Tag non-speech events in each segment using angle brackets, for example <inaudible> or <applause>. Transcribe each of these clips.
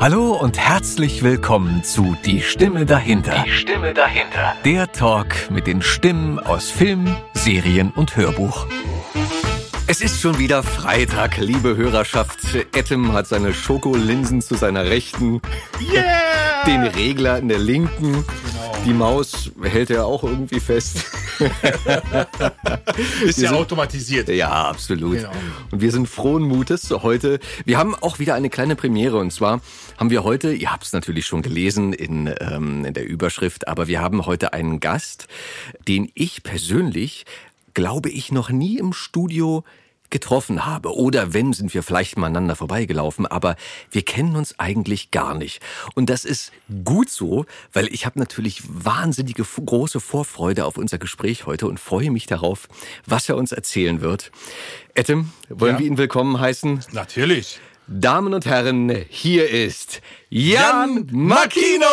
Hallo und herzlich willkommen zu Die Stimme dahinter. Die Stimme dahinter. Der Talk mit den Stimmen aus Film, Serien und Hörbuch. Es ist schon wieder Freitag, liebe Hörerschaft. Etem hat seine Schokolinsen zu seiner Rechten. Yeah! Den Regler in der Linken. Genau. Die Maus hält er auch irgendwie fest. <laughs> Ist Wir ja sind- automatisiert. Ja, absolut. Genau. Und wir sind frohen Mutes heute. Wir haben auch wieder eine kleine Premiere und zwar haben wir heute, ihr habt es natürlich schon gelesen in, ähm, in der Überschrift, aber wir haben heute einen Gast, den ich persönlich, glaube ich, noch nie im Studio getroffen habe. Oder wenn, sind wir vielleicht mal aneinander vorbeigelaufen, aber wir kennen uns eigentlich gar nicht. Und das ist gut so, weil ich habe natürlich wahnsinnige große Vorfreude auf unser Gespräch heute und freue mich darauf, was er uns erzählen wird. Etem, wollen Ja. wir ihn willkommen heißen? Natürlich. Damen und Herren, hier ist Jan, Makino!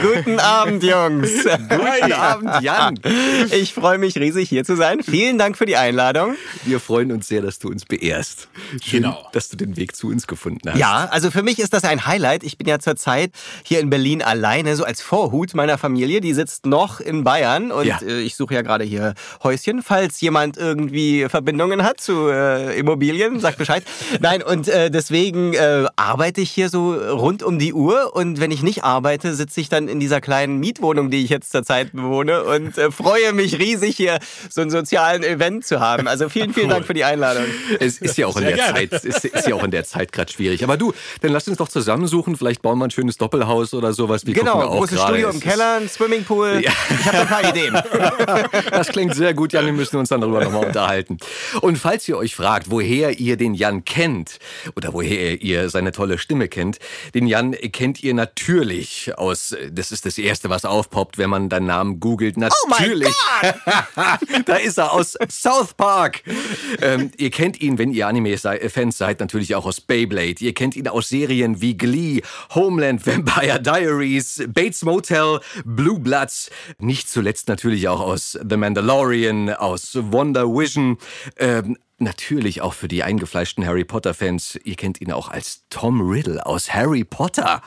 Guten Abend, Jungs. <laughs> Guten Abend, Jan. Ich freue mich riesig, hier zu sein. Vielen Dank für die Einladung. Wir freuen uns sehr, dass du uns beehrst. Schön, Genau. dass du den Weg zu uns gefunden hast. Ja, also für mich ist das ein Highlight. Ich bin ja zurzeit hier in Berlin alleine, so als Vorhut meiner Familie. Die sitzt noch in Bayern und Ja. äh, ich suche ja gerade hier Häuschen. Falls jemand irgendwie Verbindungen hat zu äh, Immobilien, sagt Bescheid. Nein, und äh, deswegen äh, arbeite ich hier so rund um die Uhr und wenn ich nicht arbeite, sitze ich dann in dieser kleinen Mietwohnung, die ich jetzt zurzeit bewohne und äh, freue mich riesig hier so einen sozialen Event zu haben. Also vielen, vielen Dank für die Einladung. Es ist ja auch in Sehr der gerne. Zeit, es ist ja auch in der Zeit gerade schwierig. Aber du, dann lass uns doch zusammensuchen. Vielleicht bauen wir ein schönes Doppelhaus oder sowas. Wir Genau, großes. Studio im ist- Keller, ein Swimmingpool. Ja. Ich habe ein paar Ideen. <laughs> Das klingt sehr gut, Jan. Wir müssen uns dann darüber nochmal unterhalten. Und falls ihr euch fragt, woher ihr den Jan kennt oder woher ihr seine tolle Stimme kennt, den Jan kennt ihr natürlich aus, das ist das Erste, was aufpoppt, wenn man deinen Namen googelt. mein Natürlich. <laughs> da ist er aus South Park. Ähm, ihr kennt ihn, wenn ihr Anime-Fans seid, natürlich auch aus Beyblade. Ihr kennt ihn aus Serien wie Glee, Homeland, <laughs> Vampire Diaries, Bates Motel, Blue Bloods. Nicht zuletzt natürlich auch aus The Mandalorian, aus Wonder Vision. Ähm, Natürlich auch für die eingefleischten Harry Potter-Fans. Ihr kennt ihn auch als Tom Riddle aus Harry Potter.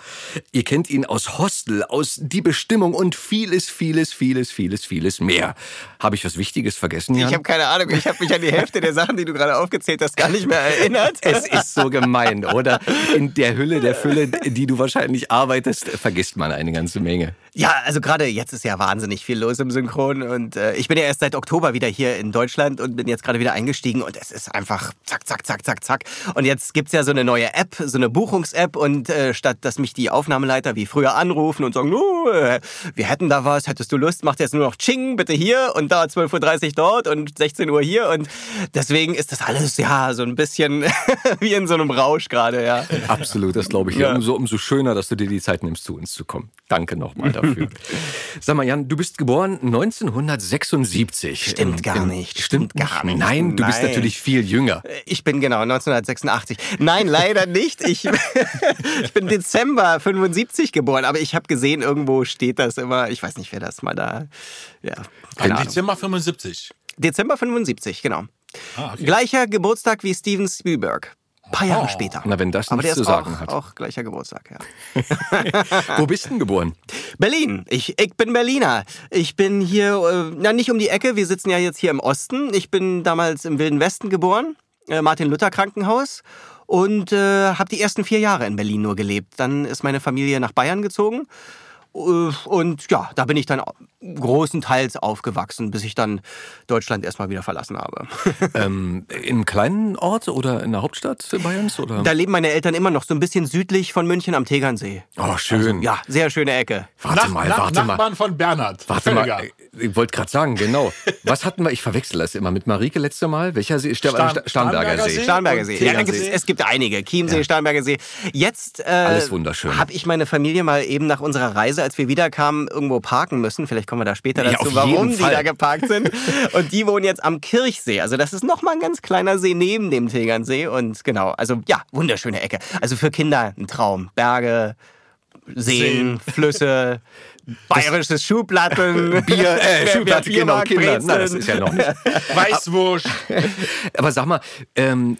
Ihr kennt ihn aus Hostel, aus Die Bestimmung und vieles, vieles, vieles, vieles, vieles mehr. Habe ich was Wichtiges vergessen, Jan? Ich habe keine Ahnung, ich habe mich an die Hälfte der Sachen, die du gerade aufgezählt hast, gar nicht mehr erinnert. Es ist so gemein, oder? In der Hülle der Fülle, die du wahrscheinlich arbeitest, vergisst man eine ganze Menge. Ja, also gerade jetzt ist ja wahnsinnig viel los im Synchron und äh, ich bin ja erst seit Oktober wieder hier in Deutschland und bin jetzt gerade wieder eingestiegen und es ist einfach zack, zack, zack, zack, zack. Und jetzt gibt's ja so eine neue App, so eine Buchungs-App und äh, statt dass mich die Aufnahmeleiter wie früher anrufen und sagen, oh, wir hätten da was, hättest du Lust, macht jetzt nur noch Ching, bitte hier und da 12.30 Uhr dort und 16 Uhr hier und deswegen ist das alles ja so ein bisschen <laughs> wie in so einem Rausch gerade, ja. Absolut, das glaube ich. Ja. Umso, umso schöner, dass du dir die Zeit nimmst, zu uns zu kommen. Danke nochmal dafür. <laughs> <laughs> Sag mal, Jan, du bist geboren 1976. Stimmt Im- gar im- nicht, stimmt gar nicht. Nein, du bist Nein. natürlich viel jünger. Ich bin genau 1986. Nein, leider nicht. Ich, <laughs> ich bin Dezember 75 geboren, aber ich habe gesehen, irgendwo steht das immer. Ich weiß nicht, wer das mal da. Ja, keine Im Ahnung. Dezember 75. Dezember 75, genau. Ah, okay. Gleicher Geburtstag wie Steven Spielberg. Ein paar Jahre Oh. später. Na, wenn das aber nichts der zu ist sagen auch, hat. auch gleicher Geburtstag, ja. <laughs> Wo bist du denn geboren? Berlin. Ich, ich bin Berliner. Ich bin hier, äh, na nicht um die Ecke, wir sitzen ja jetzt hier im Osten. Ich bin damals im Wilden Westen geboren, äh, Martin-Luther-Krankenhaus. Und äh, habe die ersten vier Jahre in Berlin nur gelebt. Dann ist meine Familie nach Bayern gezogen. Äh, Und ja, da bin ich dann großenteils aufgewachsen, bis ich dann Deutschland erstmal wieder verlassen habe. <laughs> ähm, in einem kleinen Ort oder in der Hauptstadt Bayerns? Oder? Da leben meine Eltern immer noch so ein bisschen südlich von München am Tegernsee. oh, schön. Ja, sehr schöne Ecke. Warte Nach, mal, warte mal. Nachbarn von Bernhard. Warte Völliger. mal, ich wollte gerade sagen, genau. Was hatten wir? Ich verwechsel das immer mit Marike letzte Mal. Welcher See? Ster Starn- Sta- Starnberger Starnberger See. Starnberger See. Ja, gibt's, es gibt einige. Chiemsee, Starnberger See. Jetzt äh, Alles wunderschön. habe ich meine Familie mal eben nach unserer Reise, als wir wiederkamen, irgendwo parken müssen. Vielleicht kommen wir da später Ja, dazu, warum jeden die Fall. da geparkt sind. Und die wohnen jetzt am Kirchsee. Also das ist nochmal ein ganz kleiner See neben dem Tegernsee. Und genau, also ja, wunderschöne Ecke. Also für Kinder ein Traum. Berge, Seen, Flüsse. <laughs> Bayerisches Schuhplatten. <laughs> Bier, äh, Schulplatte, genau, Kinder. Na, das ist ja noch nicht. <laughs> Weißwurst. <laughs> Aber sag mal, ähm,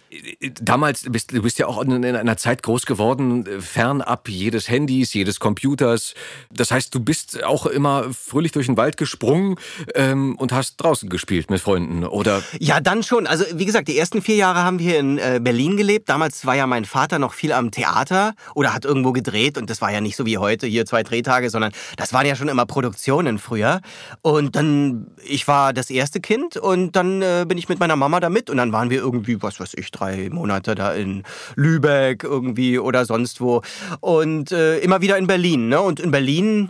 damals bist du bist ja auch in, in einer Zeit groß geworden, fernab jedes Handys, jedes Computers. Das heißt, du bist auch immer fröhlich durch den Wald gesprungen ähm, und hast draußen gespielt mit Freunden, oder? Ja, dann schon. Also wie gesagt, die ersten vier Jahre haben wir in äh, Berlin gelebt. Damals war ja mein Vater noch viel am Theater oder hat irgendwo gedreht und das war ja nicht so wie heute, hier zwei Drehtage, sondern das waren ja schon immer Produktionen früher. Und dann, ich war das erste Kind und dann äh, bin ich mit meiner Mama da mit und dann waren wir irgendwie, was weiß ich, drei Monate da in Lübeck irgendwie oder sonst wo und äh, immer wieder in Berlin. Ne? Und in Berlin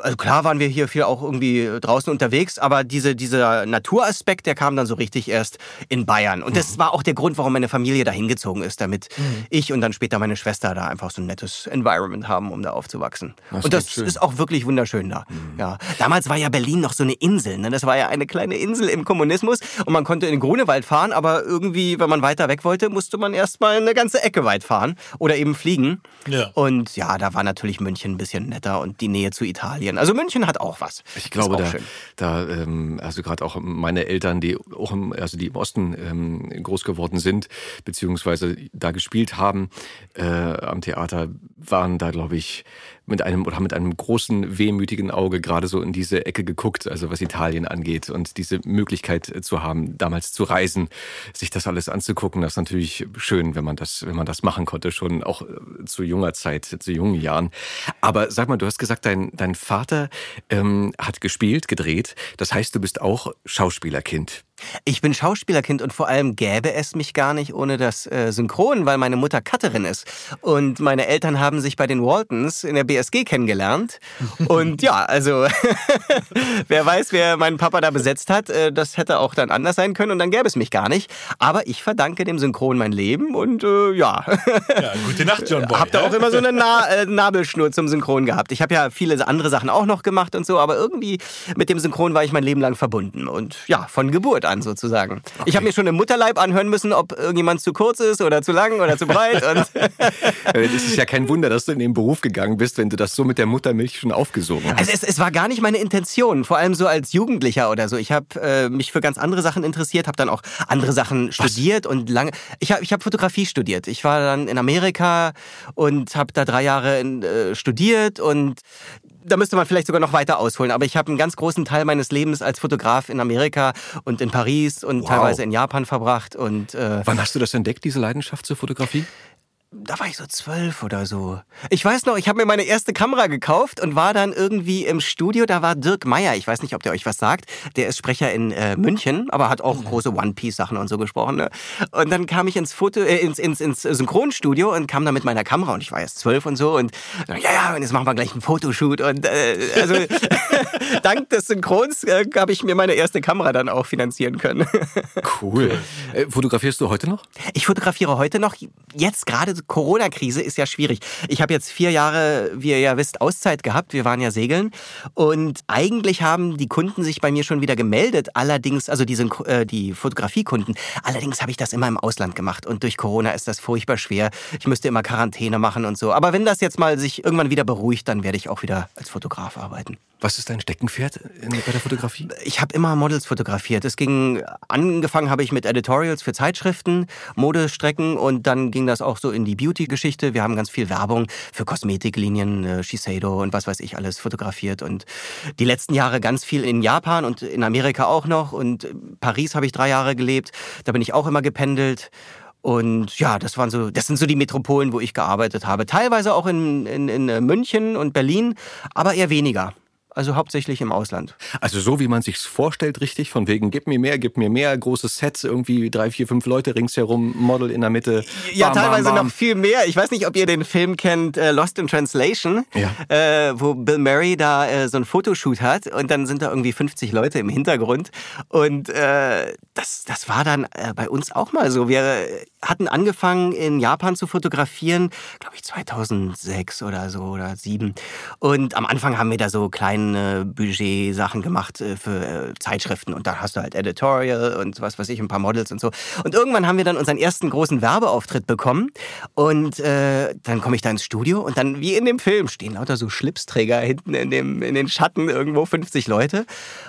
also klar waren wir hier viel auch irgendwie draußen unterwegs, aber diese, dieser Naturaspekt, der kam dann so richtig erst in Bayern. Und das war auch der Grund, warum meine Familie da hingezogen ist, damit ich und dann später meine Schwester da einfach so ein nettes Environment haben, um da aufzuwachsen. Das und das schön. ist auch wirklich wunderschön da. Ja. Damals war ja Berlin noch so eine Insel. Ne? Das war ja eine kleine Insel im Kommunismus und man konnte in den Grunewald fahren, aber irgendwie, wenn man weiter weg wollte, musste man erst mal eine ganze Ecke weit fahren oder eben fliegen. Ja. Und ja, da war natürlich München ein bisschen netter und die Nähe zu Italien. Also München hat auch was. Ich glaube, da, schön. da ähm, also gerade auch meine Eltern, die auch im, also die im Osten ähm, groß geworden sind, beziehungsweise da gespielt haben äh, am Theater, waren da, glaube ich, mit einem oder mit einem großen, wehmütigen Auge gerade so in diese Ecke geguckt, also was Italien angeht und diese Möglichkeit äh, zu haben, damals zu reisen, sich das alles anzugucken, das ist natürlich schön, wenn man das, wenn man das machen konnte, schon auch äh, zu junger Zeit, zu jungen Jahren. Aber sag mal, du hast gesagt, dein, dein Vater ähm, hat gespielt, gedreht. Das heißt, du bist auch Schauspielerkind. Ich bin Schauspielerkind und vor allem gäbe es mich gar nicht ohne das äh, Synchron, weil meine Mutter Cutterin ist. Und meine Eltern haben sich bei den Waltons in der BSG kennengelernt. Und ja, also <laughs> wer weiß, wer meinen Papa da besetzt hat, äh, das hätte auch dann anders sein können und dann gäbe es mich gar nicht. Aber ich verdanke dem Synchron mein Leben und äh, ja. Ja, gute Nacht, John Boy. Hab da auch immer so eine Na äh, Nabelschnur zum Synchron gehabt. Ich habe ja viele andere Sachen auch noch gemacht und so, aber irgendwie mit dem Synchron war ich mein Leben lang verbunden. Und ja, von Geburt an sozusagen. Ich habe mir schon im Mutterleib anhören müssen, ob irgendjemand zu kurz ist oder zu lang oder zu breit. Und <laughs> Es ist ja kein Wunder, dass du in den Beruf gegangen bist, wenn du das so mit der Muttermilch schon aufgesogen hast. Also es, es war gar nicht meine Intention, vor allem so als Jugendlicher oder so. Ich habe äh, mich für ganz andere Sachen interessiert, habe dann auch andere Sachen studiert und lange. Ich habe ich hab Fotografie studiert. Ich war dann in Amerika und habe da drei Jahre in, äh, studiert und da müsste man vielleicht sogar noch weiter ausholen. Aber ich habe einen ganz großen Teil meines Lebens als Fotograf in Amerika und in Paris und Wow. teilweise in Japan verbracht und äh, Wann hast du das entdeckt, diese Leidenschaft zur Fotografie? Da war ich so zwölf oder so. Ich weiß noch, ich habe mir meine erste Kamera gekauft und war dann irgendwie im Studio. Da war Dirk Meyer. Ich weiß nicht, ob der euch was sagt. Der ist Sprecher in äh, München, aber hat auch große One Piece Sachen und so gesprochen. Ne? Und dann kam ich ins Foto, äh, ins, ins, ins Synchronstudio und kam da mit meiner Kamera und ich war erst zwölf und so und ja ja, und jetzt machen wir gleich einen Fotoshoot und äh, also <laughs> dank des Synchrons äh, habe ich mir meine erste Kamera dann auch finanzieren können. Cool. <laughs> Äh, fotografierst du heute noch? Ich fotografiere heute noch. Jetzt gerade Corona-Krise ist ja schwierig. Ich habe jetzt vier Jahre, wie ihr ja wisst, Auszeit gehabt. Wir waren ja segeln. Und eigentlich haben die Kunden sich bei mir schon wieder gemeldet. Allerdings, also die, äh, die Fotografiekunden. Allerdings habe ich das immer im Ausland gemacht. Und durch Corona ist das furchtbar schwer. Ich müsste immer Quarantäne machen und so. Aber wenn das jetzt mal sich irgendwann wieder beruhigt, dann werde ich auch wieder als Fotograf arbeiten. Was ist dein Steckenpferd in, bei der Fotografie? Ich habe immer Models fotografiert. Es ging angefangen habe ich mit Editorials für Zeitschriften, Modestrecken und dann ging das auch so in die Beauty-Geschichte. Wir haben ganz viel Werbung für Kosmetiklinien, äh, Shiseido und was weiß ich alles fotografiert und die letzten Jahre ganz viel in Japan und in Amerika auch noch und Paris habe ich drei Jahre gelebt. Da bin ich auch immer gependelt. Und ja, das waren so, das sind so die Metropolen, wo ich gearbeitet habe. Teilweise auch in, in, in äh, München und Berlin, aber eher weniger. Also hauptsächlich im Ausland. Also so wie man sich's vorstellt, richtig, von wegen, gib mir mehr, gib mir mehr, großes Set, irgendwie drei, vier, fünf Leute ringsherum, Model in der Mitte. Ja, Bam, bam, teilweise bam. noch viel mehr. Ich weiß nicht, ob ihr den Film kennt, äh, Lost in Translation, Ja. äh, wo Bill Murray da äh, so ein Fotoshoot hat und dann sind da irgendwie 50 Leute im Hintergrund. Und äh, das, das war dann äh, bei uns auch mal so. Wir hatten angefangen in Japan zu fotografieren, glaube ich 2006 oder so oder 2007. Und am Anfang haben wir da so kleine kleine Budget-Sachen gemacht äh, für äh, Zeitschriften. Und da hast du halt Editorial und was weiß ich, ein paar Models und so. Und irgendwann haben wir dann unseren ersten großen Werbeauftritt bekommen. Und äh, dann komme ich da ins Studio und dann wie in dem Film stehen lauter so Schlipsträger hinten in, dem, in den Schatten irgendwo 50 Leute.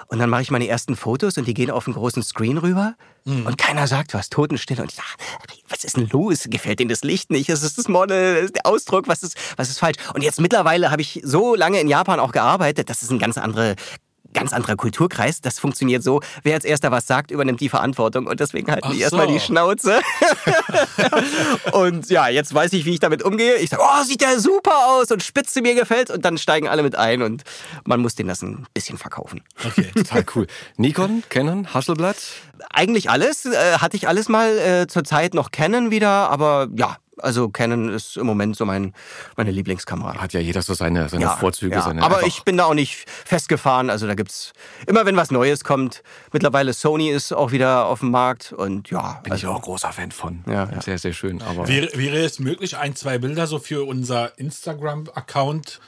Und dann mache ich meine ersten Fotos und die gehen auf einen großen Screen rüber und keiner sagt was, Totenstille. Und ich sage, was ist denn los? Gefällt Ihnen das Licht nicht? Es ist das Model, ist der Ausdruck, was ist, was ist falsch? Und jetzt mittlerweile habe ich so lange in Japan auch gearbeitet, das ist ein ganz andere ganz anderer Kulturkreis. Das funktioniert so, wer als erster was sagt, übernimmt die Verantwortung und deswegen halten Ach die erstmal so. die Schnauze. <laughs> und ja, jetzt weiß ich, wie ich damit umgehe. Ich sage, oh, sieht der super aus und Spitze mir gefällt und dann steigen alle mit ein und man muss denen das ein bisschen verkaufen. Okay. Total cool. <laughs> Nikon, Canon, Hasselblad? Eigentlich alles, äh, hatte ich alles mal äh, zur Zeit noch Canon wieder, aber ja, also Canon ist im Moment so mein, meine Lieblingskamera. Hat ja jeder so seine, seine Vorzüge. ja. Seine aber einfach- ich bin da auch nicht festgefahren. Also da gibt's immer, wenn was Neues kommt. Mittlerweile Sony ist auch wieder auf dem Markt und ja, bin ich also auch großer Fan von. Ja, ja. Sehr, sehr schön. Aber Wäre, wäre es möglich, ein, zwei Bilder so für unser Instagram-Account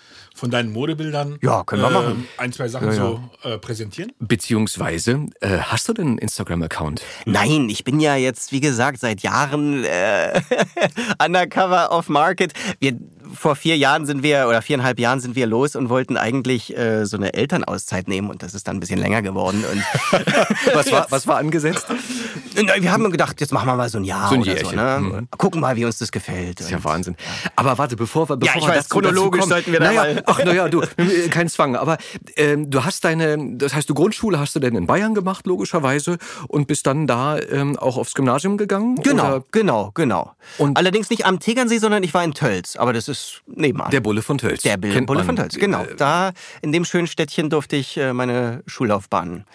von deinen Modebildern Ja, können wir ähm, machen. ein, zwei Sachen Ja, ja. so äh, präsentieren? Beziehungsweise, äh, hast du denn einen Instagram-Account? Nein, ich bin ja jetzt, wie gesagt, seit Jahren äh, <laughs> undercover off market. Wir, vor vier Jahren sind wir, oder viereinhalb Jahren sind wir los und wollten eigentlich äh, so eine Elternauszeit nehmen und das ist dann ein bisschen länger geworden. Und <laughs> Was war, was war angesetzt? Wir haben gedacht, jetzt machen wir mal so ein Jahr So ein oder so. Jährchen. Ne? Mhm. Gucken mal, wie uns das gefällt. Das ist ja Wahnsinn. Aber warte, bevor wir. Bevor ich wir weiß, dazu- chronologisch dazu sollten wir da naja, mal- Ach, naja, du, äh, kein Zwang. Aber ähm, du hast deine, das heißt, du Grundschule hast du denn in Bayern gemacht, logischerweise, und bist dann da ähm, auch aufs Gymnasium gegangen? Genau, Oder genau, genau. Und- Allerdings nicht am Tegernsee, sondern ich war in Tölz. Aber das ist nebenan. der Bulle von Tölz. Der Bill Bulle man. von Tölz, genau. Äh, Da in dem schönen Städtchen durfte ich äh, meine Schullaufbahn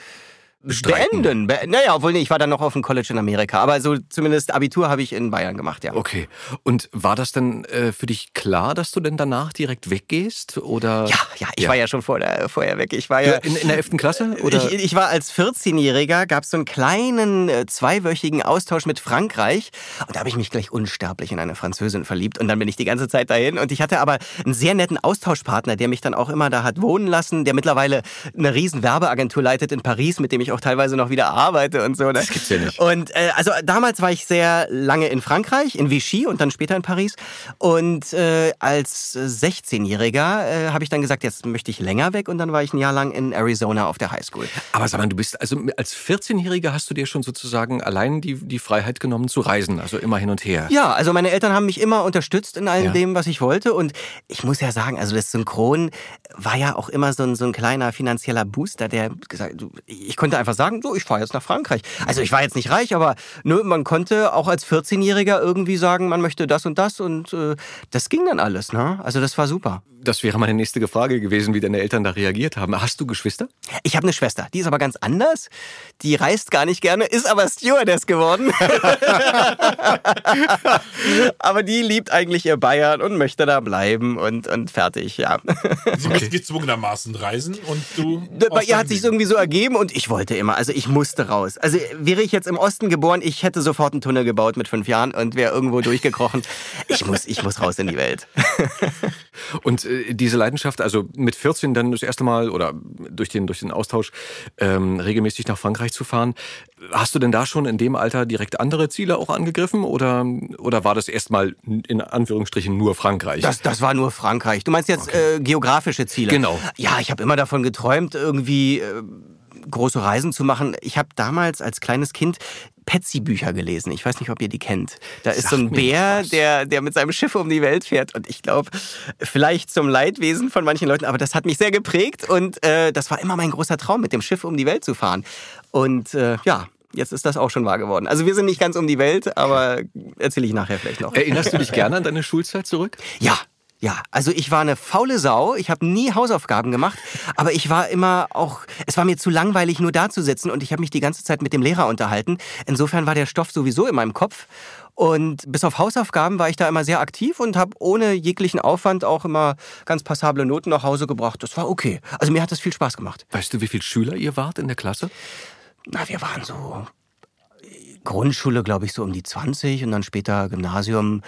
Bestreiten. beenden. Be naja, obwohl nee, ich war dann noch auf dem College in Amerika. Aber so zumindest Abitur habe ich in Bayern gemacht, ja. Okay. Und war das denn äh, für dich klar, dass du denn danach direkt weggehst? Oder? Ja, ja, ich war ja schon vor der, vorher weg. Ich war ja. In, in der 11. Klasse? <laughs> Oder? Ich, ich war als 14-Jähriger, gab es so einen kleinen äh, zweiwöchigen Austausch mit Frankreich und da habe ich mich gleich unsterblich in eine Französin verliebt und dann bin ich die ganze Zeit dahin und ich hatte aber einen sehr netten Austauschpartner, der mich dann auch immer da hat wohnen lassen, der mittlerweile eine riesen Werbeagentur leitet in Paris, mit dem ich auch teilweise noch wieder arbeite und so. Ne? Das gibt's ja nicht. Und äh, also damals war ich sehr lange in Frankreich, in Vichy und dann später in Paris. Und äh, als 16-Jähriger äh, habe ich dann gesagt, jetzt möchte ich länger weg und dann war ich ein Jahr lang in Arizona auf der Highschool. Aber sag mal, du bist, also als 14-Jähriger hast du dir schon sozusagen allein die, die Freiheit genommen zu reisen, also immer hin und her. Ja, also meine Eltern haben mich immer unterstützt in allem Ja. dem, was ich wollte. Und ich muss ja sagen, also das Synchron war ja auch immer so ein, so ein kleiner finanzieller Booster, der gesagt, ich konnte einfach sagen, so, ich fahre jetzt nach Frankreich. Also ich war jetzt nicht reich, aber ne, man konnte auch als 14-Jähriger irgendwie sagen, man möchte das und das und äh, das ging dann alles. Ne? Also das war super. Das wäre meine nächste Frage gewesen, wie deine Eltern da reagiert haben. Hast du Geschwister? Ich habe eine Schwester, die ist aber ganz anders. Die reist gar nicht gerne, ist aber Stewardess geworden. <laughs> aber die liebt eigentlich ihr Bayern und möchte da bleiben und, und fertig, ja. Sie muss gezwungenermaßen reisen und du. Bei ihr hat sich irgendwie so ergeben und ich wollte immer, also ich musste raus. Also wäre ich jetzt im Osten geboren, ich hätte sofort einen Tunnel gebaut mit fünf Jahren und wäre irgendwo durchgekrochen. Ich muss, ich muss raus in die Welt. Und äh, diese Leidenschaft, also mit 14 dann das erste Mal oder durch den, durch den Austausch ähm, regelmäßig nach Frankreich zu fahren, hast du denn da schon in dem Alter direkt andere Ziele auch angegriffen oder, oder war das erstmal in Anführungsstrichen nur Frankreich? Das, das war nur Frankreich. Du meinst jetzt äh, geografische Ziele? Genau. Ja, ich habe immer davon geträumt, irgendwie äh, große Reisen zu machen. Ich habe damals als kleines Kind Petsy-Bücher gelesen. Ich weiß nicht, ob ihr die kennt. Da ist so ein Bär, was. der, der mit seinem Schiff um die Welt fährt. Und ich glaube, vielleicht zum Leidwesen von manchen Leuten, aber das hat mich sehr geprägt. Und äh, das war immer mein großer Traum, mit dem Schiff um die Welt zu fahren. Und äh, ja, jetzt ist das auch schon wahr geworden. Also wir sind nicht ganz um die Welt, aber erzähle ich nachher vielleicht noch. Erinnerst du dich gerne an deine Schulzeit zurück? Ja, ja, also ich war eine faule Sau. Ich habe nie Hausaufgaben gemacht, aber ich war immer auch, es war mir zu langweilig, nur da zu sitzen und ich habe mich die ganze Zeit mit dem Lehrer unterhalten. Insofern war der Stoff sowieso in meinem Kopf. Und bis auf Hausaufgaben war ich da immer sehr aktiv und habe ohne jeglichen Aufwand auch immer ganz passable Noten nach Hause gebracht. Das war okay. Also mir hat das viel Spaß gemacht. Weißt du, wie viele Schüler ihr wart in der Klasse? Na, wir waren so Grundschule, glaube ich, so um die 20 und dann später Gymnasium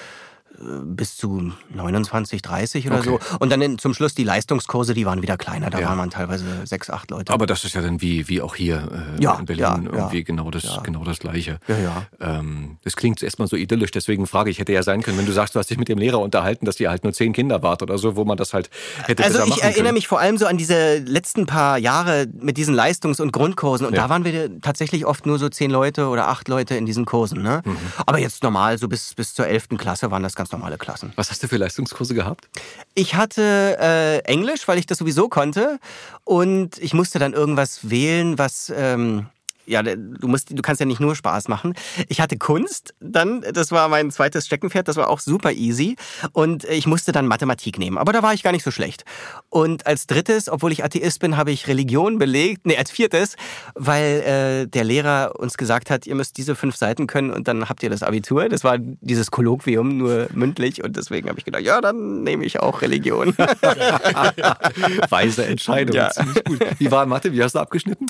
bis zu 29, 30 oder Okay. so. Und dann in, zum Schluss die Leistungskurse, die waren wieder kleiner. Da Ja. waren man teilweise sechs, acht Leute. Aber das ist ja dann wie, wie auch hier äh, Ja, in Berlin ja, irgendwie genau das, genau das Gleiche. Ja, ja. Ähm, das klingt erstmal so idyllisch, deswegen frage ich, hätte ja sein können, wenn du sagst, du hast dich mit dem Lehrer unterhalten, dass ihr halt nur zehn Kinder wart oder so, wo man das halt hätte Also ich erinnere können. mich vor allem so an diese letzten paar Jahre mit diesen Leistungs- und Grundkursen. Und da waren wir tatsächlich oft nur so zehn Leute oder acht Leute in diesen Kursen. Ne? Mhm. Aber jetzt normal, so bis, bis zur elften Klasse waren das ganz normale Klassen. Was hast du für Leistungskurse gehabt? Ich hatte äh, Englisch, weil ich das sowieso konnte. Und ich musste dann irgendwas wählen, was. Ähm, ja, du, musst, du kannst ja nicht nur Spaß machen. Ich hatte Kunst, dann, das war mein zweites Steckenpferd, das war auch super easy. Und ich musste dann Mathematik nehmen. Aber da war ich gar nicht so schlecht. Und als drittes, obwohl ich Atheist bin, habe ich Religion belegt. Nee, als viertes, weil äh, der Lehrer uns gesagt hat, ihr müsst diese fünf Seiten können und dann habt ihr das Abitur. Das war dieses Kolloquium, nur mündlich. Und deswegen habe ich gedacht, ja, dann nehme ich auch Religion. <laughs> <laughs> Weise Entscheidung, Ja. ziemlich gut. Wie war Mathe? Wie hast du abgeschnitten?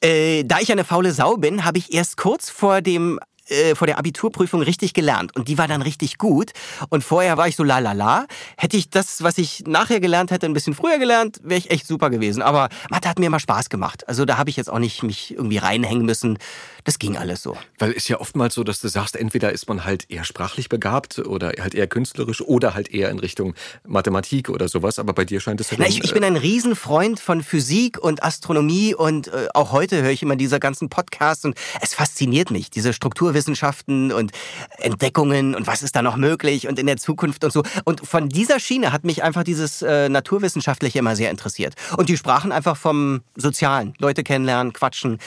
Äh, da ich eine faule Sau bin, habe ich erst kurz vor dem äh, vor der Abiturprüfung richtig gelernt und die war dann richtig gut und vorher war ich so la la la. Hätte ich das, was ich nachher gelernt hätte, ein bisschen früher gelernt, wäre ich echt super gewesen. Aber Mathe hat mir immer Spaß gemacht. Also da habe ich jetzt auch nicht mich irgendwie reinhängen müssen. Das ging alles so. Weil es ja oftmals so, dass du sagst, entweder ist man halt eher sprachlich begabt oder halt eher künstlerisch oder halt eher in Richtung Mathematik oder sowas. Aber bei dir scheint es ja Na, ich, ich bin ein Riesenfreund von Physik und Astronomie und äh, auch heute höre ich immer diese ganzen Podcasts und es fasziniert mich, diese Strukturwissenschaften und Entdeckungen und was ist da noch möglich und in der Zukunft und so. Und von dieser Schiene hat mich einfach dieses äh, Naturwissenschaftliche immer sehr interessiert. Und die sprachen einfach vom Sozialen. Leute kennenlernen, quatschen,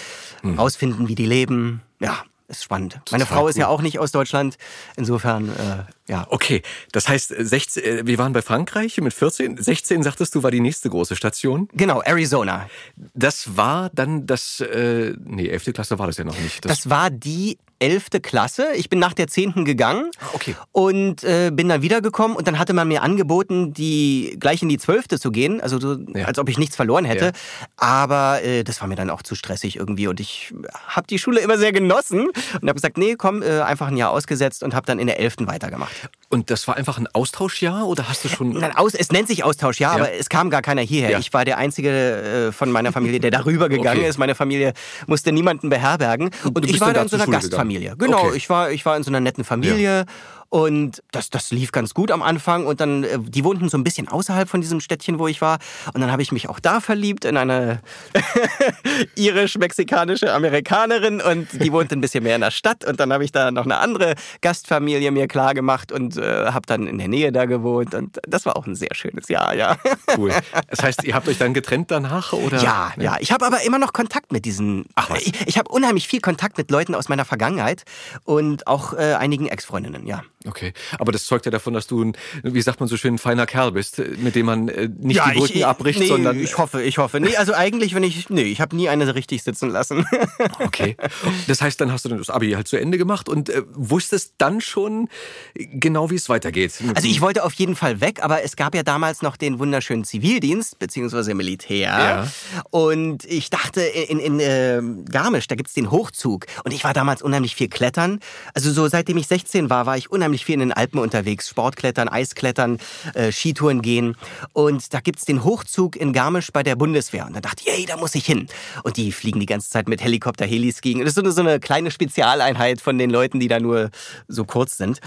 rausfinden, wie die leben. Ja, ist spannend. Meine Total Frau ist ja auch nicht aus Deutschland. Insofern, äh, ja. Okay, das heißt, äh, 16, äh, wir waren bei Frankreich mit 14. 16, sagtest du, war die nächste große Station. Genau, Arizona. Das war dann das, äh, nee, 11. Klasse war das ja noch nicht. Das war die 11. Klasse. Ich bin nach der 10. gegangen okay. und äh, bin dann wiedergekommen und dann hatte man mir angeboten, die gleich in die 12. zu gehen, also so, Ja. als ob ich nichts verloren hätte. Ja. Aber äh, das war mir dann auch zu stressig irgendwie und ich habe die Schule immer sehr genossen und habe gesagt, nee, komm, äh, einfach ein Jahr ausgesetzt und habe dann in der 11. weitergemacht. Und das war einfach ein Austauschjahr oder hast du schon... Nein, aus, es nennt sich Austausch, ja, aber es kam gar keiner hierher. Ich war der Einzige äh, von meiner Familie, der darüber <laughs> gegangen Okay. ist. Meine Familie musste niemanden beherbergen. Und, du ich war dann da dann in so einer Schule Gastfamilie. gegangen. Genau, Okay. ich, war, ich war in so einer netten Familie. Und das, das lief ganz gut am Anfang. Und dann, äh, die wohnten so ein bisschen außerhalb von diesem Städtchen, wo ich war. Und dann habe ich mich auch da verliebt in eine <laughs> irisch-mexikanische Amerikanerin. Und die wohnte ein bisschen mehr in der Stadt. Und dann habe ich da noch eine andere Gastfamilie mir klar gemacht und äh, habe dann in der Nähe da gewohnt. Und das war auch ein sehr schönes Jahr, ja. Cool. Das heißt, ihr habt euch dann getrennt danach oder? Ja, ja. Ich habe aber immer noch Kontakt mit diesen. Ach was. Ich, ich habe unheimlich viel Kontakt mit Leuten aus meiner Vergangenheit und auch äh, einigen Ex-Freundinnen, ja. Okay, aber das zeugt ja davon, dass du ein, wie sagt man so schön, ein feiner Kerl bist, mit dem man äh, nicht die Brücken abbricht, nee, sondern ich hoffe, ich hoffe. Nee, also eigentlich, wenn ich, nee, ich habe nie eine richtig sitzen lassen. <laughs> Okay. Das heißt, dann hast du dann das Abi halt zu Ende gemacht und äh, wusstest dann schon genau, wie es weitergeht. Also ich wollte auf jeden Fall weg, aber es gab ja damals noch den wunderschönen Zivildienst beziehungsweise Militär. Ja. Und ich dachte, in, in äh, Garmisch, da gibt's den Hochzug. Und ich war damals unheimlich viel klettern. Also so seitdem ich 16 war, war ich unheimlich viel in den Alpen unterwegs. Sportklettern, Eisklettern, äh, Skitouren gehen. Und da gibt's den Hochzug in Garmisch bei der Bundeswehr. Und da dachte ich, ey, da muss ich hin. Und die fliegen die ganze Zeit mit Helikopter, Helis gegen. Das ist so eine, so eine kleine Spezialeinheit von den Leuten, die da nur so kurz sind.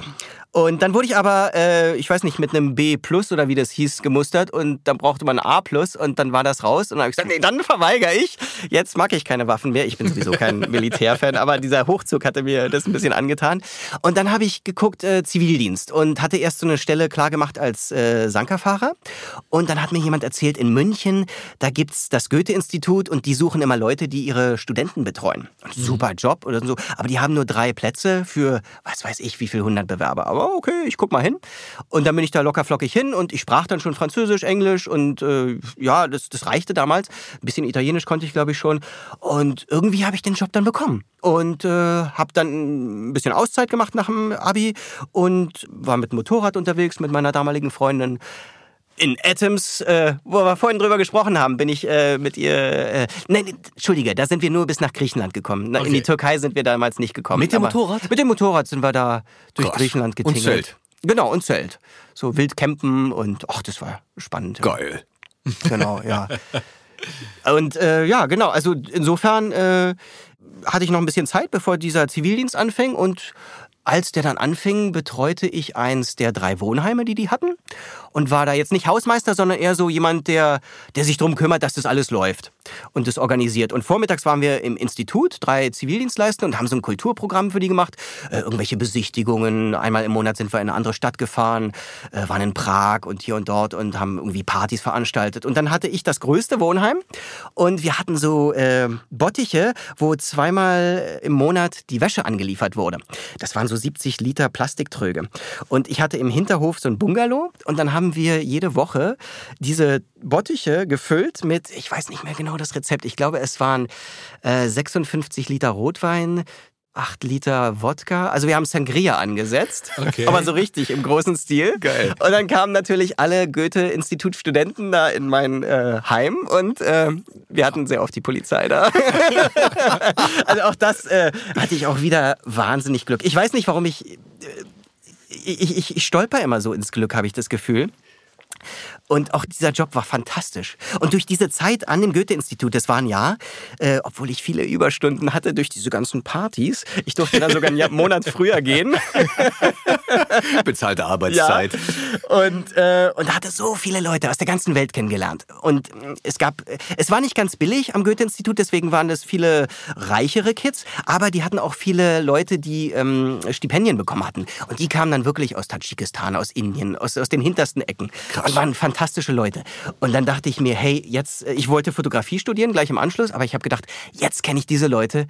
Und dann wurde ich aber, äh, ich weiß nicht, mit einem B plus oder wie das hieß, gemustert und dann brauchte man ein A plus und dann war das raus und dann habe ich gesagt, nee, dann verweigere ich. Jetzt mag ich keine Waffen mehr. Ich bin sowieso kein <laughs> Militärfan, aber dieser Hochzug hatte mir das ein bisschen angetan. Und dann habe ich geguckt, äh, Zivildienst und hatte erst so eine Stelle klar gemacht als äh, Sankerfahrer. Und dann hat mir jemand erzählt, in München, da gibt's das Goethe-Institut und die suchen immer Leute, die ihre Studenten betreuen. Super Job oder so. Aber die haben nur drei Plätze für, was weiß ich, wie viel hundert Bewerber. Aber okay, ich guck mal hin. Und dann bin ich da locker flockig hin und ich sprach dann schon Französisch, Englisch und äh, ja, das, das reichte damals. Ein bisschen Italienisch konnte ich, glaube ich, schon. Und irgendwie habe ich den Job dann bekommen. Und äh, habe dann ein bisschen Auszeit gemacht nach dem Abi und war mit dem Motorrad unterwegs mit meiner damaligen Freundin. In Atoms, äh, wo wir vorhin drüber gesprochen haben, bin ich äh, mit ihr. Äh, nein, Entschuldige, da sind wir nur bis nach Griechenland gekommen. Na, In Okay. die Türkei sind wir damals nicht gekommen. Mit dem Motorrad? Mit dem Motorrad sind wir da durch Krass. Griechenland Und getingelt. Sylt? Genau, und Zelt. So wild campen und ach, das war spannend. Geil. Genau, ja. Und äh, ja, genau, also insofern äh, hatte ich noch ein bisschen Zeit, bevor dieser Zivildienst anfing und als der dann anfing, betreute ich eins der drei Wohnheime, die die hatten und war da jetzt nicht Hausmeister, sondern eher so jemand, der, der sich darum kümmert, dass das alles läuft und das organisiert. Und vormittags waren wir im Institut, drei Zivildienstleister und haben so ein Kulturprogramm für die gemacht. Äh, irgendwelche Besichtigungen. Einmal im Monat sind wir in eine andere Stadt gefahren, äh, waren in Prag und hier und dort und haben irgendwie Partys veranstaltet. Und dann hatte ich das größte Wohnheim und wir hatten so äh, Bottiche, wo zweimal im Monat die Wäsche angeliefert wurde. Das waren so 70 Liter Plastiktröge. Und ich hatte im Hinterhof so ein Bungalow und dann haben wir jede Woche diese Bottiche gefüllt mit, ich weiß nicht mehr genau das Rezept, ich glaube es waren äh, 56 Liter Rotwein, 8 Liter Wodka. Also wir haben Sangria angesetzt, Okay. aber so richtig im großen Stil. Geil. Und dann kamen natürlich alle Goethe-Institut-Studenten da in mein äh, Heim und äh, wir hatten sehr oft die Polizei da. <laughs> also auch das äh, hatte ich auch wieder wahnsinnig Glück. Ich weiß nicht, warum ich... Ich, ich, ich stolper immer so ins Glück, habe ich das Gefühl. Und auch dieser Job war fantastisch. Und durch diese Zeit an dem Goethe-Institut, das war ein Jahr, äh, obwohl ich viele Überstunden hatte durch diese ganzen Partys, ich durfte dann sogar einen Monat früher gehen. <laughs> Bezahlte Arbeitszeit. Und, äh, und hatte so viele Leute aus der ganzen Welt kennengelernt. Und äh, es gab, es war nicht ganz billig am Goethe-Institut, deswegen waren das viele reichere Kids, aber die hatten auch viele Leute, die ähm, Stipendien bekommen hatten. Und die kamen dann wirklich aus Tadschikistan, aus Indien, aus, aus den hintersten Ecken. Und waren fantastische Leute. Und dann dachte ich mir, hey, jetzt, äh, ich wollte Fotografie studieren, gleich im Anschluss, aber ich habe gedacht, jetzt kenne ich diese Leute.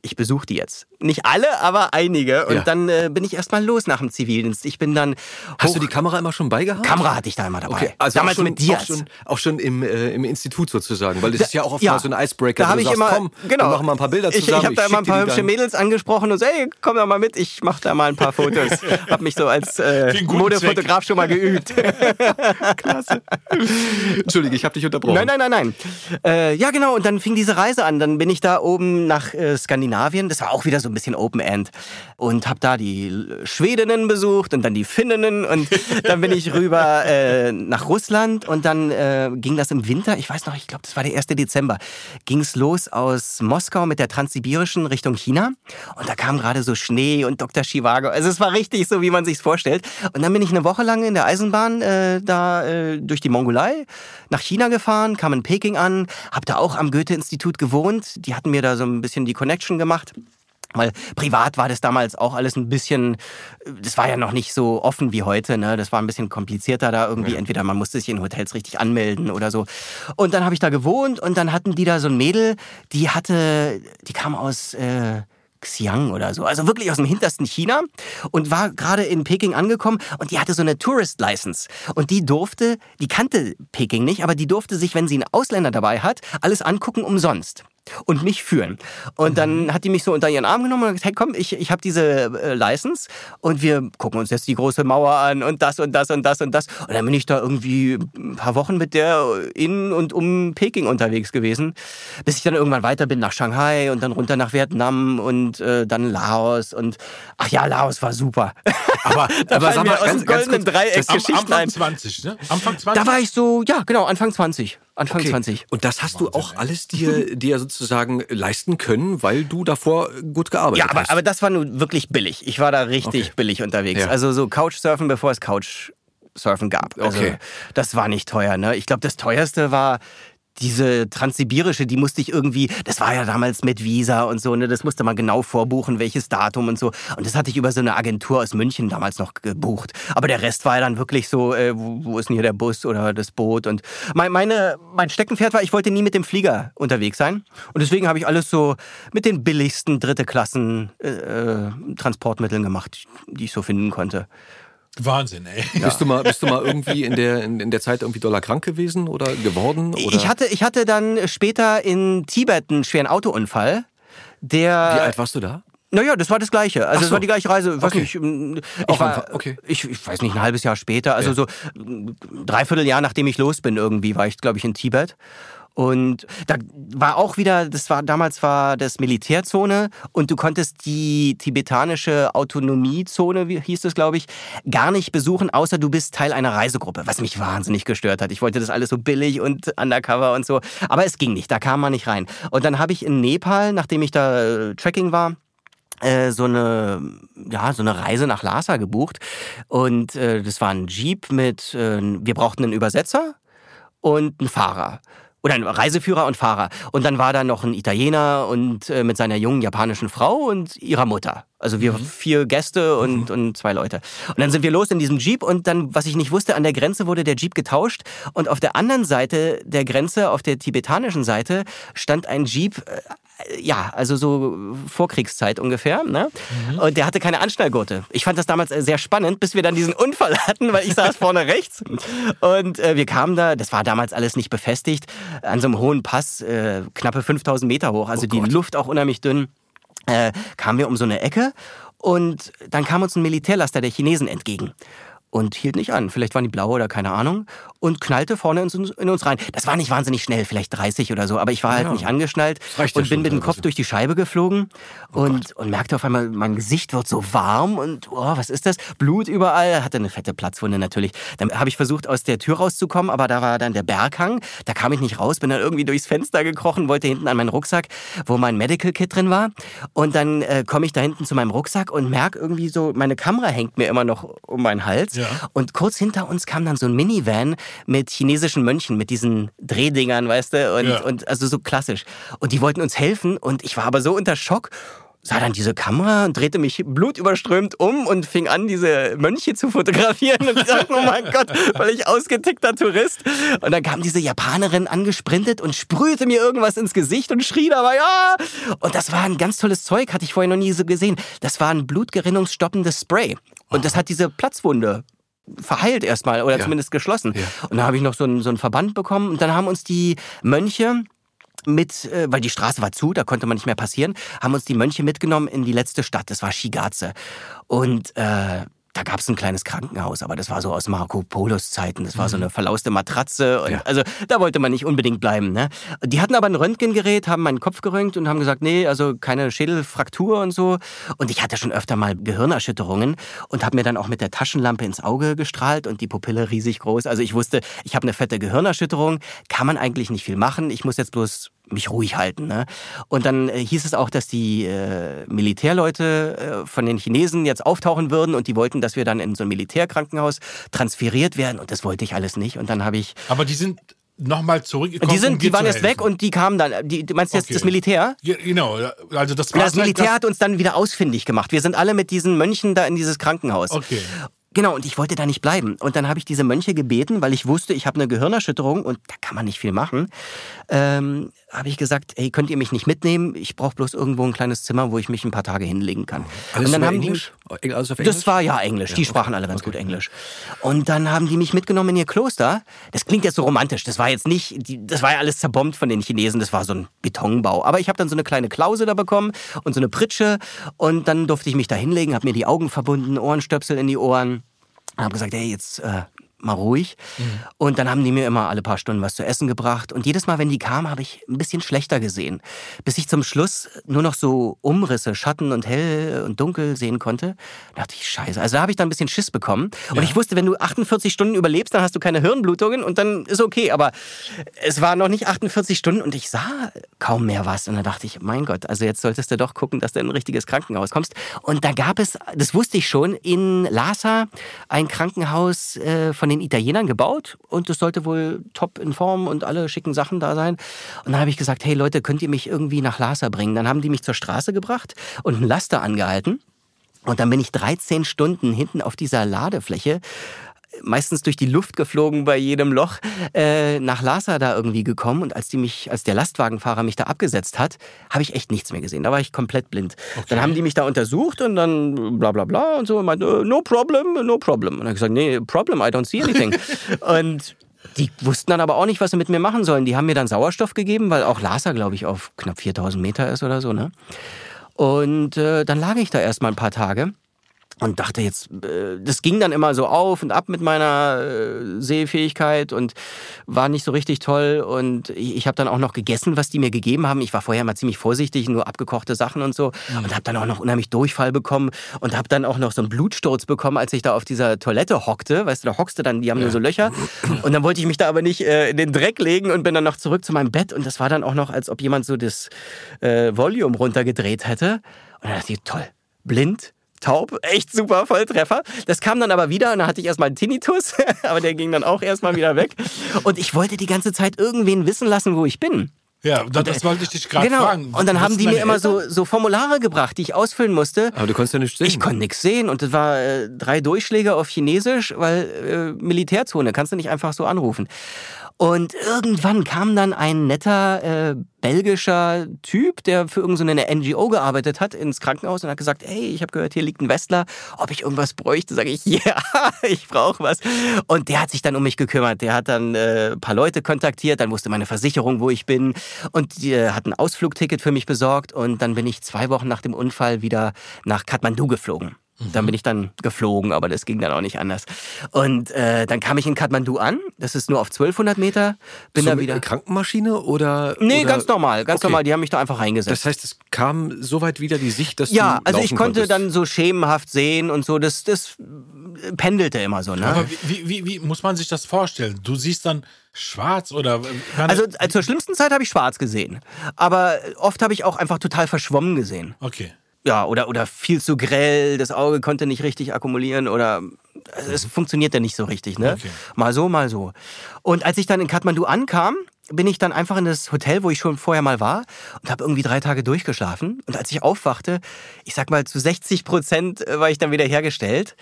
Ich besuche die jetzt. Nicht alle, aber einige. Und Ja. dann äh, bin ich erstmal los nach dem Zivildienst. Ich bin dann. Hast du die Kamera immer schon beigehabt? Kamera hatte ich da immer dabei. Okay, also Damals schon, mit Diaz. Auch schon, auch schon im, äh, im Institut sozusagen, weil das ist ja auch oft Ja. so ein Icebreaker. Da habe ich sagst, immer, komm, genau. wir machen mal ein paar Bilder Ich, zusammen. ich habe da immer ein dir paar hübsche. Mädels angesprochen und so, ey, komm doch mal mit, ich mache da mal ein paar Fotos. <laughs> hab mich so als äh, Modefotograf schon mal geübt. <laughs> Entschuldige, ich habe dich unterbrochen. Nein, nein, nein, nein. Äh, ja, genau. Und dann fing diese Reise an. Dann bin ich da oben nach äh, Skandinavien. Das war auch wieder so ein bisschen Open End. Und habe da die Schwedinnen besucht und dann die Finninnen. Und <laughs> dann bin ich rüber äh, nach Russland. Und dann äh, ging das im Winter. Ich weiß noch, ich glaube, das war der 1. Dezember. Ging es los aus Moskau mit der Transsibirischen Richtung China. Und da kam gerade so Schnee und Dr. Chivago. Also es war richtig so, wie man sich's vorstellt. Und dann bin ich eine Woche lang in der Eisenbahn äh, da äh, durch die Mongolei nach China gefahren, kam in Peking an, habe da auch am Goethe-Institut gewohnt. Die hatten mir da so ein bisschen die Connection gemacht. Weil privat war das damals auch alles ein bisschen, das war ja noch nicht so offen wie heute, ne? Das war ein bisschen komplizierter da irgendwie. Entweder man musste sich in Hotels richtig anmelden oder so. Und dann habe ich da gewohnt und dann hatten die da so ein Mädel, die hatte, die kam aus äh, Xi'an oder so, also wirklich aus dem hintersten China und war gerade in Peking angekommen und die hatte so eine Tourist License und die durfte, die kannte Peking nicht, aber die durfte sich, wenn sie einen Ausländer dabei hat, alles angucken umsonst und mich führen. Und dann hat die mich so unter ihren Arm genommen und gesagt, hey komm, ich, ich habe diese äh, License und wir gucken uns jetzt die große Mauer an und das und das und das und das. Und dann bin ich da irgendwie ein paar Wochen mit der in und um Peking unterwegs gewesen, bis ich dann irgendwann weiter bin nach Shanghai und dann runter nach Vietnam und äh, dann Laos und ach ja, Laos war super. Aber, <laughs> Da aber sag mal, aus ganz, dem ganz goldenen kurz, Dreieck Geschichten Anfang ein. 20, ne? Anfang 20? Da war ich so, ja genau, Anfang 20. Anfang Okay. 20. Und das hast du auch alles dir, <laughs> dir sozusagen leisten können, weil du davor gut gearbeitet Ja, aber, hast. aber das war nun wirklich billig. Ich war da richtig Okay. billig unterwegs. Ja. Also so Couchsurfen, bevor es Couchsurfen gab. Also Okay. das war nicht teuer. Ne? Ich glaube, das teuerste war diese transsibirische, die musste ich irgendwie, das war ja damals mit Visa und so, ne, das musste man genau vorbuchen, welches Datum und so. Und das hatte ich über so eine Agentur aus München damals noch gebucht. Aber der Rest war ja dann wirklich so, äh, wo, wo ist denn hier der Bus oder das Boot? Und mein, meine, mein Steckenpferd war, ich wollte nie mit dem Flieger unterwegs sein. Und deswegen habe ich alles so mit den billigsten dritte Klassen äh, äh, Transportmitteln gemacht, die ich so finden konnte. Wahnsinn, ey. Bist, du mal, bist du mal irgendwie in der, in, in der Zeit irgendwie doller krank gewesen oder geworden? Oder? Ich hatte, ich hatte dann später in Tibet einen schweren Autounfall. Der, Wie alt warst du da? Naja, das war das Gleiche. Also so. war die gleiche Reise. Ich weiß Okay. nicht, ähm, ich, Auch war, okay. ich, ich weiß nicht, ein halbes Jahr später, also so ein Dreivierteljahr nachdem ich los bin irgendwie, war ich, glaube ich, in Tibet. Und da war auch wieder, das war damals war das Militärzone und du konntest die tibetanische Autonomiezone, wie hieß das, glaube ich, gar nicht besuchen, außer du bist Teil einer Reisegruppe, was mich wahnsinnig gestört hat. Ich wollte das alles so billig und undercover und so, aber es ging nicht, da kam man nicht rein. Und dann habe ich in Nepal, nachdem ich da äh, Tracking war, äh, so eine ja so eine Reise nach Lhasa gebucht und äh, das war ein Jeep mit äh, wir brauchten einen Übersetzer und einen Fahrer oder ein Reiseführer und Fahrer. Und dann war da noch ein Italiener und äh, mit seiner jungen japanischen Frau und ihrer Mutter. Also wir mhm. vier Gäste und, mhm. und zwei Leute. Und dann sind wir los in diesem Jeep und dann, was ich nicht wusste, an der Grenze wurde der Jeep getauscht und auf der anderen Seite der Grenze, auf der tibetanischen Seite, stand ein Jeep äh, ja, also so Vorkriegszeit ungefähr. Ne? Mhm. Und der hatte keine Anschnallgurte. Ich fand das damals äh, sehr spannend, bis wir dann diesen Unfall <laughs> hatten, weil ich saß vorne rechts. Und äh, wir kamen da, das war damals alles nicht befestigt, an so einem hohen Pass, äh, knappe 5000 Meter hoch, also oh die Luft auch unheimlich dünn, äh, kamen wir um so eine Ecke und dann kam uns ein Militärlaster der Chinesen entgegen und hielt nicht an. Vielleicht waren die blau oder keine Ahnung und knallte vorne in uns, in uns rein. Das war nicht wahnsinnig schnell, vielleicht 30 oder so, aber ich war halt ja. nicht angeschnallt und bin mit dem Kopf durch die Scheibe geflogen oh und, und merkte auf einmal, mein Gesicht wird so warm und oh, was ist das? Blut überall, hatte eine fette Platzwunde natürlich. Dann habe ich versucht, aus der Tür rauszukommen, aber da war dann der Berghang, da kam ich nicht raus, bin dann irgendwie durchs Fenster gekrochen, wollte hinten an meinen Rucksack, wo mein Medical Kit drin war und dann äh, komme ich da hinten zu meinem Rucksack und merke irgendwie so, meine Kamera hängt mir immer noch um meinen Hals ja. Und kurz hinter uns kam dann so ein Minivan mit chinesischen Mönchen, mit diesen Drehdingern, weißt du, und, ja. und also so klassisch. Und die wollten uns helfen und ich war aber so unter Schock sah dann diese Kamera und drehte mich blutüberströmt um und fing an, diese Mönche zu fotografieren. Und ich dachte, oh mein <laughs> Gott, völlig ausgetickter Tourist. Und dann kam diese Japanerin angesprintet und sprühte mir irgendwas ins Gesicht und schrie dabei, ja! Und das war ein ganz tolles Zeug, hatte ich vorher noch nie so gesehen. Das war ein blutgerinnungsstoppendes Spray. Und das hat diese Platzwunde verheilt erstmal oder ja. zumindest geschlossen. Ja. Und dann habe ich noch so einen, so einen Verband bekommen und dann haben uns die Mönche mit, äh, weil die Straße war zu, da konnte man nicht mehr passieren, haben uns die Mönche mitgenommen in die letzte Stadt, das war Shigatse. Und äh, da gab es ein kleines Krankenhaus, aber das war so aus Marco Polos Zeiten. Das war mhm. so eine verlauste Matratze. Ja. Also da wollte man nicht unbedingt bleiben. Ne? Die hatten aber ein Röntgengerät, haben meinen Kopf geröntgt und haben gesagt, nee, also keine Schädelfraktur und so. Und ich hatte schon öfter mal Gehirnerschütterungen und habe mir dann auch mit der Taschenlampe ins Auge gestrahlt und die Pupille riesig groß. Also ich wusste, ich habe eine fette Gehirnerschütterung, kann man eigentlich nicht viel machen. Ich muss jetzt bloß mich ruhig halten. Ne? Und dann äh, hieß es auch, dass die äh, Militärleute äh, von den Chinesen jetzt auftauchen würden und die wollten, dass wir dann in so ein Militärkrankenhaus transferiert werden und das wollte ich alles nicht. Und dann habe ich. Aber die sind nochmal zurückgekommen. Die, sind, um die waren jetzt weg und die kamen dann. Die, du meinst jetzt okay. das Militär? Ja, genau. Also das, das Militär das hat uns dann wieder ausfindig gemacht. Wir sind alle mit diesen Mönchen da in dieses Krankenhaus. Okay. Genau, und ich wollte da nicht bleiben. Und dann habe ich diese Mönche gebeten, weil ich wusste, ich habe eine Gehirnerschütterung und da kann man nicht viel machen. Ähm, habe ich gesagt, hey, könnt ihr mich nicht mitnehmen? Ich brauche bloß irgendwo ein kleines Zimmer, wo ich mich ein paar Tage hinlegen kann. Alles und dann haben Englisch? Die, also Englisch? Das war ja Englisch. Ja, die okay. sprachen alle ganz okay. gut Englisch. Und dann haben die mich mitgenommen in ihr Kloster. Das klingt jetzt so romantisch. Das war jetzt nicht, das war ja alles zerbombt von den Chinesen. Das war so ein Betonbau. Aber ich habe dann so eine kleine Klause da bekommen und so eine Pritsche. Und dann durfte ich mich da hinlegen, habe mir die Augen verbunden, Ohrenstöpsel in die Ohren und habe gesagt, hey, jetzt äh, mal ruhig. Mhm. Und dann haben die mir immer alle paar Stunden was zu essen gebracht. Und jedes Mal, wenn die kamen, habe ich ein bisschen schlechter gesehen. Bis ich zum Schluss nur noch so Umrisse, Schatten und hell und dunkel sehen konnte. Da dachte ich, scheiße. Also da habe ich dann ein bisschen Schiss bekommen. Und ja. ich wusste, wenn du 48 Stunden überlebst, dann hast du keine Hirnblutungen und dann ist okay. Aber es war noch nicht 48 Stunden und ich sah kaum mehr was. Und dann dachte ich, mein Gott, also jetzt solltest du doch gucken, dass du in ein richtiges Krankenhaus kommst. Und da gab es, das wusste ich schon, in Lhasa ein Krankenhaus äh, von von den Italienern gebaut und es sollte wohl top in Form und alle schicken Sachen da sein. Und dann habe ich gesagt, hey Leute, könnt ihr mich irgendwie nach Lhasa bringen? Dann haben die mich zur Straße gebracht und einen Laster angehalten. Und dann bin ich 13 Stunden hinten auf dieser Ladefläche meistens durch die Luft geflogen bei jedem Loch, äh, nach Lhasa da irgendwie gekommen. Und als die mich, als der Lastwagenfahrer mich da abgesetzt hat, habe ich echt nichts mehr gesehen. Da war ich komplett blind. Okay. Dann haben die mich da untersucht und dann bla bla bla und so und meinte, äh, no problem, no problem. Und dann habe ich gesagt, nee, problem, I don't see anything. <laughs> und die wussten dann aber auch nicht, was sie mit mir machen sollen. Die haben mir dann Sauerstoff gegeben, weil auch Lhasa, glaube ich, auf knapp 4000 Meter ist oder so. Ne? Und äh, dann lag ich da erst mal ein paar Tage und dachte jetzt, äh, das ging dann immer so auf und ab mit meiner äh, Sehfähigkeit und war nicht so richtig toll. Und ich habe dann auch noch gegessen, was die mir gegeben haben. Ich war vorher mal ziemlich vorsichtig, nur abgekochte Sachen und so. Mhm. Und habe dann auch noch unheimlich Durchfall bekommen und habe dann auch noch so einen Blutsturz bekommen, als ich da auf dieser Toilette hockte. Weißt du, da hockst du dann, die haben ja. nur so Löcher. Und dann wollte ich mich da aber nicht äh, in den Dreck legen und bin dann noch zurück zu meinem Bett. Und das war dann auch noch, als ob jemand so das äh, Volume runtergedreht hätte. Und dann dachte ich, toll, blind, taub, echt super, Volltreffer. Das kam dann aber wieder und dann hatte ich erstmal einen Tinnitus, <laughs> aber der ging dann auch erstmal wieder weg. Und ich wollte die ganze Zeit irgendwen wissen lassen, wo ich bin. Ja, das, das wollte ich dich gerade genau. fragen. Und dann haben die mir immer so, so Formulare gebracht, die ich ausfüllen musste. Aber du konntest ja nichts sehen. Ich konnte nichts sehen und das war äh, drei Durchschläge auf Chinesisch, weil äh, Militärzone, kannst du nicht einfach so anrufen. Und irgendwann kam dann ein netter äh, belgischer Typ, der für irgendeine NGO gearbeitet hat, ins Krankenhaus und hat gesagt, hey, ich habe gehört, hier liegt ein Westler, ob ich irgendwas bräuchte. Sage ich, <laughs> ja, ich brauche was. Und der hat sich dann um mich gekümmert. Der hat dann äh, ein paar Leute kontaktiert, dann wusste meine Versicherung, wo ich bin und die, äh, hat ein Ausflugticket für mich besorgt und dann bin ich zwei Wochen nach dem Unfall wieder nach Kathmandu geflogen. Dann bin ich dann geflogen, aber das ging dann auch nicht anders. Und äh, dann kam ich in Kathmandu an. Das ist nur auf 1200 Meter. Bin so da wieder. Krankenmaschine oder? Nee, oder? ganz normal, ganz okay. normal. Die haben mich da einfach reingesetzt. Das heißt, es kam soweit wieder die Sicht, dass ja, du also ich konnte konntest. dann so schemenhaft sehen und so. Das, das pendelte immer so. Ne? Aber wie, wie, wie muss man sich das vorstellen? Du siehst dann schwarz oder? Also zur schlimmsten Zeit habe ich schwarz gesehen, aber oft habe ich auch einfach total verschwommen gesehen. Okay ja, oder, oder viel zu grell, das Auge konnte nicht richtig akkumulieren oder es funktionierte nicht so richtig, ne? Okay. Mal so, mal so. Und als ich dann in Kathmandu ankam, bin ich dann einfach in das Hotel, wo ich schon vorher mal war und habe irgendwie drei Tage durchgeschlafen. Und als ich aufwachte, ich sag mal zu 60 Prozent war ich dann wieder hergestellt.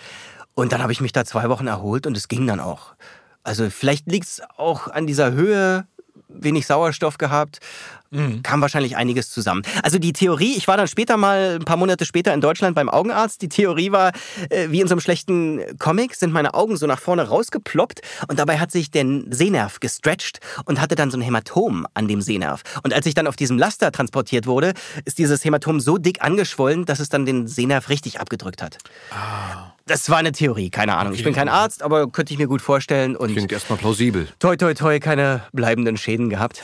Und dann habe ich mich da zwei Wochen erholt und es ging dann auch. Also vielleicht liegt es auch an dieser Höhe, wenig Sauerstoff gehabt, Mhm. Kam wahrscheinlich einiges zusammen. Also die Theorie, ich war dann später mal, ein paar Monate später in Deutschland beim Augenarzt. Die Theorie war, äh, wie in so einem schlechten Comic, sind meine Augen so nach vorne rausgeploppt und dabei hat sich der Sehnerv gestretcht und hatte dann so ein Hämatom an dem Sehnerv. Und als ich dann auf diesem Laster transportiert wurde, ist dieses Hämatom so dick angeschwollen, dass es dann den Sehnerv richtig abgedrückt hat. Ah. Das war eine Theorie, keine Ahnung. Okay. Ich bin kein Arzt, aber könnte ich mir gut vorstellen. Und Klingt erstmal plausibel. Toi, toi, toi, keine bleibenden Schäden gehabt.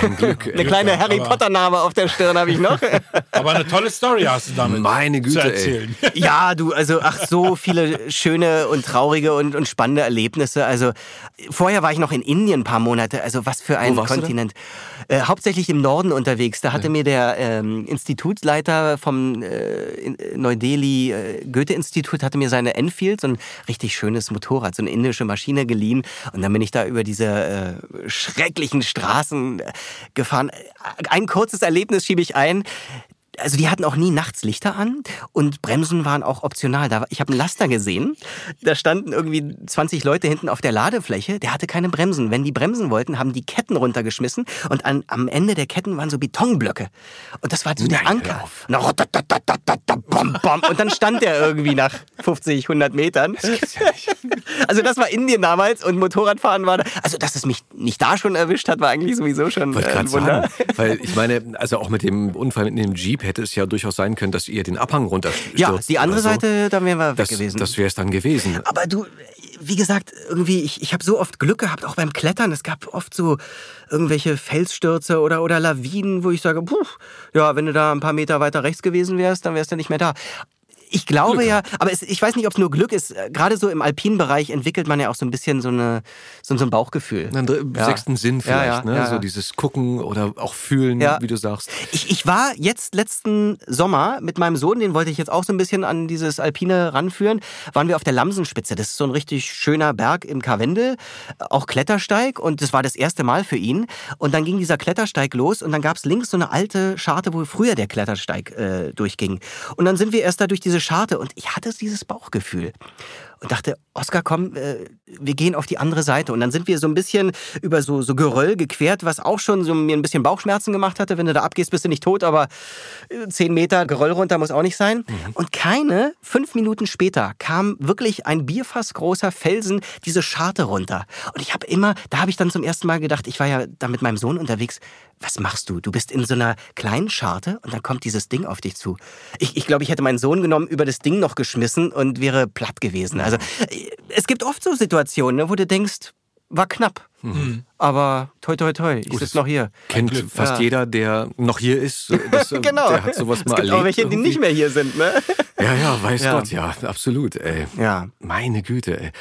Ein Glück. <laughs> eine kleine Harry Potter-Name auf der Stirn habe ich noch. <laughs> aber eine tolle Story hast du damit Meine Güte, zu erzählen. Ey. <laughs> Ja, du, also ach, so viele schöne und traurige und, und spannende Erlebnisse. Also vorher war ich noch in Indien ein paar Monate. Also was für ein Kontinent. Äh, hauptsächlich im Norden unterwegs. Da hatte ja. mir der ähm, Institutsleiter vom äh, Neu-Delhi äh, Goethe-Institut hatte mir seine Enfield, so ein richtig schönes Motorrad, so eine indische Maschine geliehen. Und dann bin ich da über diese äh, schrecklichen Straßen äh, gefahren. Ein kurzes Erlebnis schiebe ich ein also die hatten auch nie nachts Lichter an und Bremsen waren auch optional. ich habe einen Laster gesehen, da standen irgendwie 20 Leute hinten auf der Ladefläche, der hatte keine Bremsen. Wenn die bremsen wollten, haben die Ketten runtergeschmissen und an, am Ende der Ketten waren so Betonblöcke. Und das war so der Anker. Und dann stand der irgendwie nach 50, 100 Metern. Also das war Indien damals und Motorradfahren war da. Also dass es mich nicht da schon erwischt hat, war eigentlich sowieso schon äh, ein Wunder. Sagen, weil ich meine, also auch mit dem Unfall mit dem Jeep hätte es ja durchaus sein können, dass ihr den Abhang runterstürzt. Ja, die andere so. Seite, da wären wir das, weg gewesen. Das wäre es dann gewesen. Aber du, wie gesagt, irgendwie, ich, ich habe so oft Glück gehabt, auch beim Klettern. Es gab oft so irgendwelche Felsstürze oder, oder Lawinen, wo ich sage, puh, ja, wenn du da ein paar Meter weiter rechts gewesen wärst, dann wärst du nicht mehr da. Ich glaube Glück. ja, aber es, ich weiß nicht, ob es nur Glück ist. Gerade so im alpinen Bereich entwickelt man ja auch so ein bisschen so, eine, so, so ein Bauchgefühl. Einen ja. sechsten Sinn vielleicht, ja, ja, ne? so dieses Gucken oder auch Fühlen, wie du sagst. Ich, ich war jetzt letzten Sommer mit meinem Sohn, den wollte ich jetzt auch so ein bisschen an dieses Alpine ranführen, waren wir auf der Lamsenspitze. Das ist so ein richtig schöner Berg im Karwendel, auch Klettersteig und das war das erste Mal für ihn. Und dann ging dieser Klettersteig los und dann gab es links so eine alte Scharte, wo früher der Klettersteig äh, durchging. Und dann sind wir erst da durch diese Scharte und ich hatte dieses Bauchgefühl und dachte, Oskar, komm, äh, wir gehen auf die andere Seite. Und dann sind wir so ein bisschen über so, so Geröll gequert, was auch schon so mir ein bisschen Bauchschmerzen gemacht hatte. Wenn du da abgehst, bist du nicht tot, aber äh, zehn Meter Geröll runter muss auch nicht sein. Mhm. Und keine fünf Minuten später kam wirklich ein Bierfass großer Felsen diese Scharte runter. Und ich habe immer, da habe ich dann zum ersten Mal gedacht, ich war ja da mit meinem Sohn unterwegs, was machst du? Du bist in so einer kleinen Scharte und dann kommt dieses Ding auf dich zu. Ich, ich glaube, ich hätte meinen Sohn genommen, über das Ding noch geschmissen und wäre platt gewesen. Also äh, es gibt oft so Situationen, ne, wo du denkst, war knapp. Mhm. Aber toi, toi, toi, ich sitze noch hier. Kennt fast ja. jeder, der noch hier ist. <laughs> Das, genau. Der hat sowas mal es gibt erlebt. auch welche, die nicht mehr hier sind, ne? Ja, ja, weiß ja. Gott, ja, absolut, ey. Ja. Meine Güte, ey.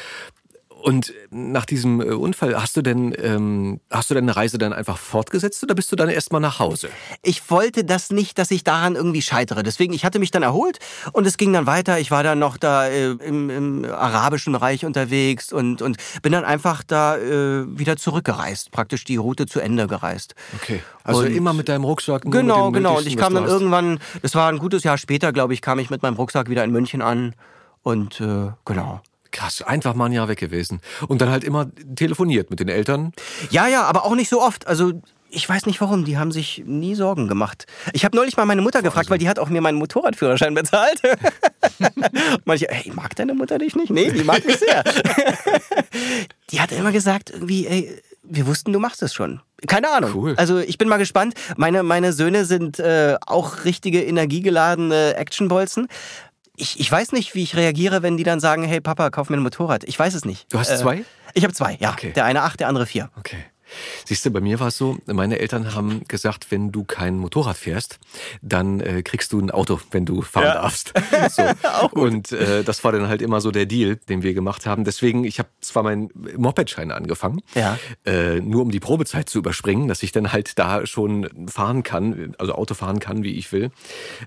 Und nach diesem äh, Unfall, hast du denn, ähm, hast du deine Reise dann einfach fortgesetzt oder bist du dann erstmal nach Hause? Ich wollte das nicht, dass ich daran irgendwie scheitere. Deswegen, ich hatte mich dann erholt und es ging dann weiter. Ich war dann noch da äh, im, im, arabischen Reich unterwegs und, und bin dann einfach da äh, wieder zurückgereist, praktisch die Route zu Ende gereist. Okay. Also und immer mit deinem Rucksack? Genau, genau. Und ich kam dann irgendwann, das war ein gutes Jahr später, glaube ich, kam ich mit meinem Rucksack wieder in München an. Und äh, genau. Krass, einfach mal ein Jahr weg gewesen. Und dann halt immer telefoniert mit den Eltern. Ja, ja, aber auch nicht so oft. Also ich weiß nicht warum, die haben sich nie Sorgen gemacht. Ich habe neulich mal meine Mutter gefragt, weil die hat auch mir meinen Motorradführerschein bezahlt. <laughs> Manche, hey, mag deine Mutter dich nicht? Nee, die mag mich sehr. <laughs> die hat immer gesagt, irgendwie, ey, wir wussten, du machst es schon. Keine Ahnung. Cool. Also ich bin mal gespannt. Meine, meine Söhne sind äh, auch richtige energiegeladene Actionbolzen ich, ich weiß nicht, wie ich reagiere, wenn die dann sagen, hey Papa, kauf mir ein Motorrad. Ich weiß es nicht. Du hast äh, zwei? Ich habe zwei, ja. Okay. Der eine acht, der andere vier. Okay. Siehst du, bei mir war es so, meine Eltern haben gesagt, wenn du kein Motorrad fährst, dann äh, kriegst du ein Auto, wenn du fahren ja. darfst. <laughs> So. Und äh, das war dann halt immer so der Deal, den wir gemacht haben. Deswegen, ich habe zwar meinen Mopedschein angefangen, ja. äh, nur um die Probezeit zu überspringen, dass ich dann halt da schon fahren kann, also Auto fahren kann, wie ich will.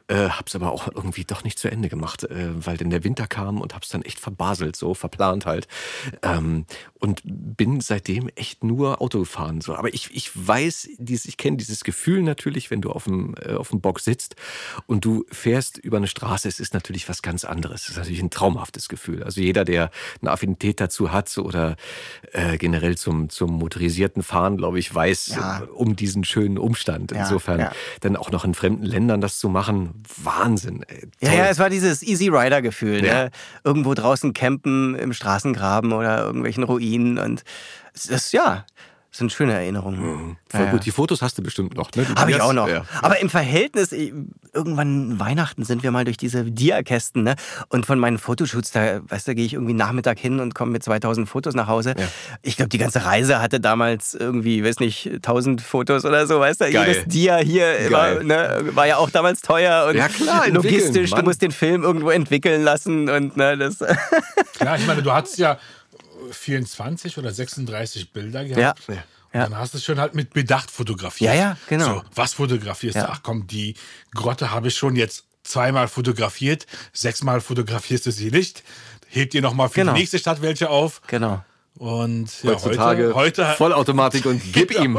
Äh, hab's aber auch irgendwie doch nicht zu Ende gemacht, äh, weil dann der Winter kam und hab's dann echt verbaselt, so verplant halt. Ähm, und bin seitdem echt nur Auto gefahren fahren. So. Aber ich, ich weiß, dieses, ich kenne dieses Gefühl natürlich, wenn du auf dem, äh, auf dem Bock sitzt und du fährst über eine Straße, es ist natürlich was ganz anderes. Es ist natürlich ein traumhaftes Gefühl. Also jeder, der eine Affinität dazu hat oder äh, generell zum, zum motorisierten Fahren, glaube ich, weiß ja. Äh, um diesen schönen Umstand. Insofern ja. dann auch noch in fremden Ländern das zu machen, Wahnsinn. Ey, ja, ja, es war dieses Easy Rider-Gefühl. Ne? Irgendwo draußen campen im Straßengraben oder irgendwelchen Ruinen und es ist ja, das sind schöne Erinnerungen. Mhm. Voll ja, gut. Die Fotos hast du bestimmt noch, ne? Habe ich auch noch. Ja. Aber im Verhältnis, irgendwann Weihnachten sind wir mal durch diese Diakästen, ne? Und von meinen Fotoshoots, da, weißt du, gehe ich irgendwie Nachmittag hin und komme mit 2000 Fotos nach Hause. Ja. Ich glaube, die ganze Reise hatte damals irgendwie, weiß nicht, 1000 Fotos oder so, weißt du? Geil. Jedes Dia hier war, ne, war ja auch damals teuer und ja, klar, logistisch. Du musst den Film irgendwo entwickeln lassen und, ne, das. Klar, ich meine, du hattest ja 24 oder 36 Bilder gehabt. Ja. Und dann hast du es schon halt mit Bedacht fotografiert. Ja, ja, genau. So, was fotografierst ja. du? Ach komm, die Grotte habe ich schon jetzt zweimal fotografiert, sechsmal fotografierst du sie nicht. Hebt ihr nochmal für genau. die nächste Stadt welche auf. Genau. Und ja, heutzutage heute, heute Vollautomatik und gib <laughs> ihm.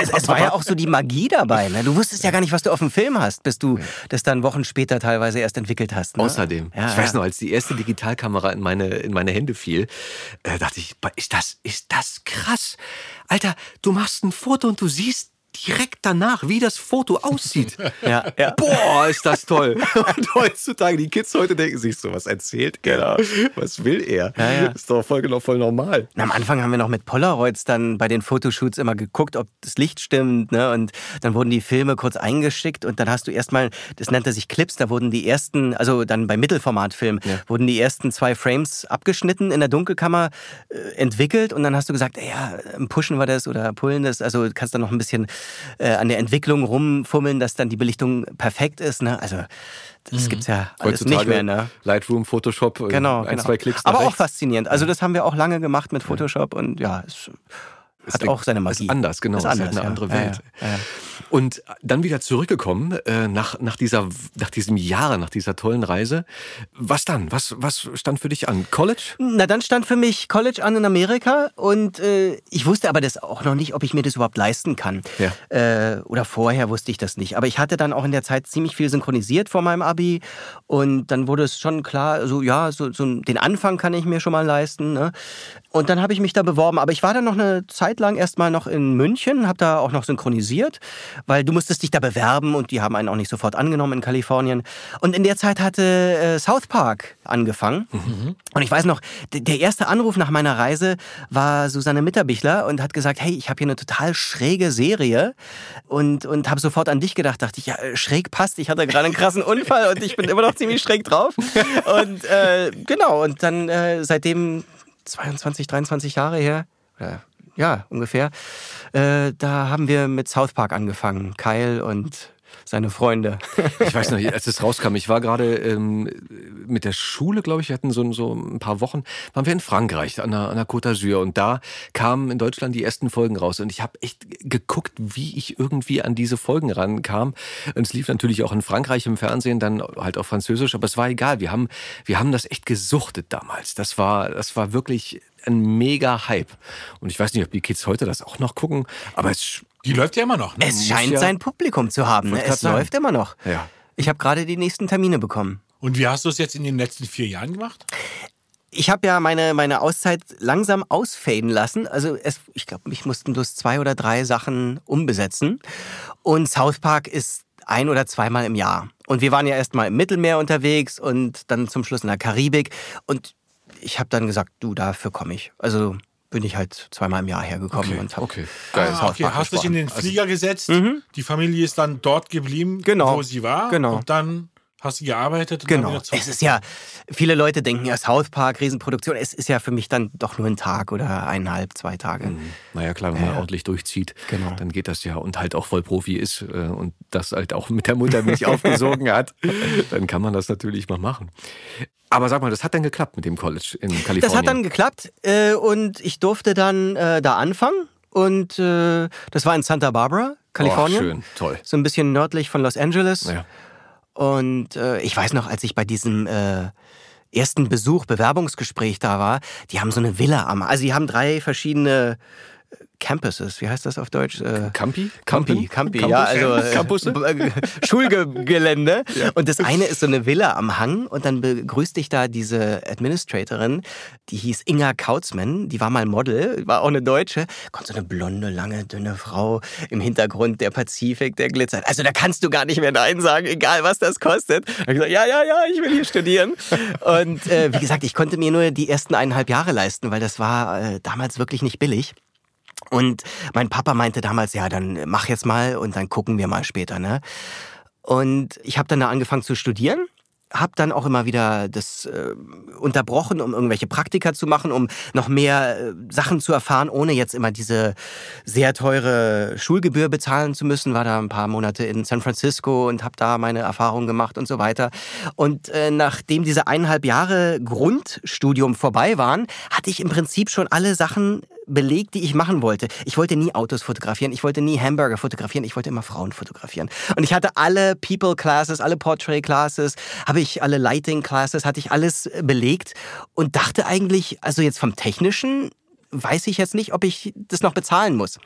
es, es, war ja auch so die Magie dabei. Ne? Du wusstest ja gar nicht, was du auf dem Film hast, bis du das dann Wochen später teilweise erst entwickelt hast. Ne? Außerdem, ja, ich weiß noch, als die erste Digitalkamera in meine, in meine Hände fiel, äh, dachte ich, ist das, ist das krass. Alter, du machst ein Foto und du siehst direkt danach, wie das Foto aussieht. <laughs> ja, ja. Boah, ist das toll. <laughs> Und heutzutage, die Kids heute denken sich so, was erzählt er? Was will er? Ja, ja. Ist doch voll, genau, voll normal. am Anfang haben wir noch mit Polaroids dann bei den Fotoshoots immer geguckt, ob das Licht stimmt. Ne? Und dann wurden die Filme kurz eingeschickt und dann hast du erstmal, das nannte sich Clips, da wurden die ersten, also dann beim Mittelformatfilm, ja. wurden die ersten zwei Frames abgeschnitten in der Dunkelkammer äh, entwickelt und dann hast du gesagt, ja, pushen wir das oder pullen das. Also kannst dann noch ein bisschen äh, an der Entwicklung rumfummeln, dass dann die Belichtung perfekt ist. Ne? Also das mhm. gibt's ja alles Heutzutage nicht mehr. Ne? Lightroom, Photoshop, äh, genau, ein, genau. zwei Klicks. Aber rechts. auch faszinierend. Also das haben wir auch lange gemacht mit Photoshop und ja, es hat auch seine Magie. Ist anders, genau. Ist, anders, ist halt eine ja. andere Welt. Ja, ja. Und dann wieder zurückgekommen äh, nach, nach, dieser, nach diesem Jahr, nach dieser tollen Reise. Was dann? Was, was stand für dich an? College? Na, dann stand für mich College an in Amerika und äh, ich wusste aber das auch noch nicht, ob ich mir das überhaupt leisten kann. Äh, oder vorher wusste ich das nicht. Aber ich hatte dann auch in der Zeit ziemlich viel synchronisiert vor meinem Abi und dann wurde es schon klar, so ja, so, so den Anfang kann ich mir schon mal leisten. Ne? Und dann habe ich mich da beworben, aber ich war dann noch eine Zeit lang erstmal noch in München, habe da auch noch synchronisiert, weil du musstest dich da bewerben und die haben einen auch nicht sofort angenommen in Kalifornien. Und in der Zeit hatte äh, South Park angefangen. Mhm. Und ich weiß noch, der erste Anruf nach meiner Reise war Susanne Mitterbichler und hat gesagt, hey, ich habe hier eine total schräge Serie und, und habe sofort an dich gedacht, dachte ich, ja, äh, schräg passt, ich hatte gerade einen krassen Unfall und ich bin immer noch ziemlich schräg drauf. <laughs> Und äh, genau, und dann äh, seitdem 22, 23 Jahre her, oder, ja, ungefähr, äh, da haben wir mit South Park angefangen. Kyle und seine Freunde. ich weiß noch, als es rauskam, ich war gerade ähm, mit der Schule, glaube ich, wir hatten so, so ein paar Wochen, waren wir in Frankreich an der, an der Côte d'Azur und da kamen in Deutschland die ersten Folgen raus und ich habe echt geguckt, wie ich irgendwie an diese Folgen rankam. Und es lief natürlich auch in Frankreich im Fernsehen, dann halt auf Französisch, aber es war egal. Wir haben, wir haben das echt gesuchtet damals. Das war, das war wirklich ein mega Hype. Und ich weiß nicht, ob die Kids heute das auch noch gucken, aber es die läuft ja immer noch. Ne? Es scheint ja sein Publikum zu haben. Ne? Es läuft immer noch. Ja. Ich habe gerade die nächsten Termine bekommen. Und wie hast du es jetzt in den letzten vier Jahren gemacht? Ich habe ja meine, meine Auszeit langsam ausfaden lassen. Also es, ich glaube, ich mussten bloß zwei oder drei Sachen umbesetzen. Und South Park ist ein oder zweimal im Jahr. Und wir waren ja erst mal im Mittelmeer unterwegs und dann zum Schluss in der Karibik. Und ich habe dann gesagt, du, dafür komme ich. Also bin ich halt zweimal im Jahr hergekommen okay, und habe okay. Geil. Ah, okay. Hast dich in den Flieger also, gesetzt, mhm. die Familie ist dann dort geblieben, genau. wo sie war genau. und dann hast du gearbeitet. Und genau. Es ist ja, viele Leute denken ja South Park, Riesenproduktion. Es ist ja für mich dann doch nur ein Tag oder eineinhalb, zwei Tage. Mhm. Naja, klar, wenn man ja. ordentlich durchzieht, genau. dann geht das ja und halt auch voll Profi ist äh, und das halt auch mit der Mutter mich <laughs> aufgesogen hat, dann kann man das natürlich mal machen. Aber sag mal, das hat dann geklappt mit dem College in Kalifornien? Das hat dann geklappt äh, und ich durfte dann äh, da anfangen und äh, das war in Santa Barbara, Kalifornien. Oh, schön, toll. So ein bisschen nördlich von Los Angeles. Ja. Und äh, ich weiß noch, als ich bei diesem äh, ersten Besuch, Bewerbungsgespräch da war, die haben so eine Villa am, also die haben drei verschiedene Campuses, wie heißt das auf Deutsch? Äh, Campi? Campi, Campi, ja, also äh, Campusse? Äh, <laughs> Schulgelände. Ja. Und das eine ist so eine Villa am Hang und dann begrüßt dich da diese Administratorin, die hieß Inga Kautzmann, die war mal Model, war auch eine Deutsche, kommt so eine blonde, lange, dünne Frau im Hintergrund, der Pazifik, der glitzert. Also da kannst du gar nicht mehr Nein sagen, egal was das kostet. Da ich gesagt, ja, ja, ja, ich will hier studieren. Und äh, wie gesagt, ich konnte mir nur die ersten eineinhalb Jahre leisten, weil das war äh, damals wirklich nicht billig. Und mein Papa meinte damals, ja, dann mach jetzt mal und dann gucken wir mal später. Ne? Und ich habe dann da angefangen zu studieren habe dann auch immer wieder das äh, unterbrochen, um irgendwelche Praktika zu machen, um noch mehr äh, Sachen zu erfahren, ohne jetzt immer diese sehr teure Schulgebühr bezahlen zu müssen. War da ein paar Monate in San Francisco und habe da meine Erfahrungen gemacht und so weiter. Und äh, nachdem diese eineinhalb Jahre Grundstudium vorbei waren, hatte ich im Prinzip schon alle Sachen belegt, die ich machen wollte. Ich wollte nie Autos fotografieren, ich wollte nie Hamburger fotografieren, ich wollte immer Frauen fotografieren. Und ich hatte alle People Classes, alle Portrait Classes, habe ich alle Lighting Classes, hatte ich alles belegt und dachte eigentlich, also jetzt vom technischen weiß ich jetzt nicht, ob ich das noch bezahlen muss.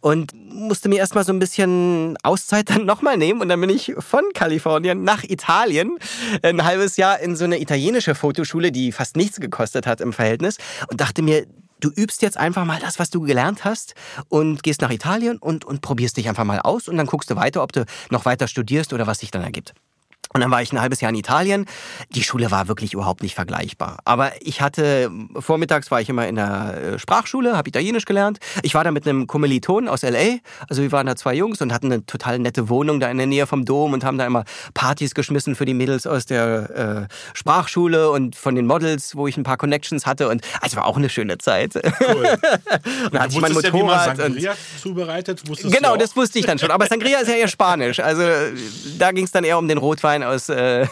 Und musste mir erstmal so ein bisschen Auszeit <laughs> dann nochmal nehmen. Und dann bin ich von Kalifornien nach Italien ein halbes Jahr in so eine italienische Fotoschule, die fast nichts gekostet hat im Verhältnis. Und dachte mir, du übst jetzt einfach mal das, was du gelernt hast und gehst nach Italien und, und probierst dich einfach mal aus und dann guckst du weiter, ob du noch weiter studierst oder was sich dann ergibt. Und dann war ich ein halbes Jahr in Italien. Die Schule war wirklich überhaupt nicht vergleichbar. Aber ich hatte, vormittags war ich immer in der äh, Sprachschule, habe Italienisch gelernt. Ich war da mit einem Kommiliton aus L.A., also wir waren da zwei Jungs und hatten eine total nette Wohnung da in der Nähe vom Dom und haben da immer Partys geschmissen für die Mädels aus der äh, Sprachschule und von den Models, wo ich ein paar Connections hatte. Und also war auch eine schöne Zeit. Cool. <laughs> und da hatte ich mein Motorrad. Ja, wie man zubereitet? genau, das wusste ich dann schon. Aber Sangria ist ja eher Spanisch. Also da ging es dann eher um den Rotwein aus, äh,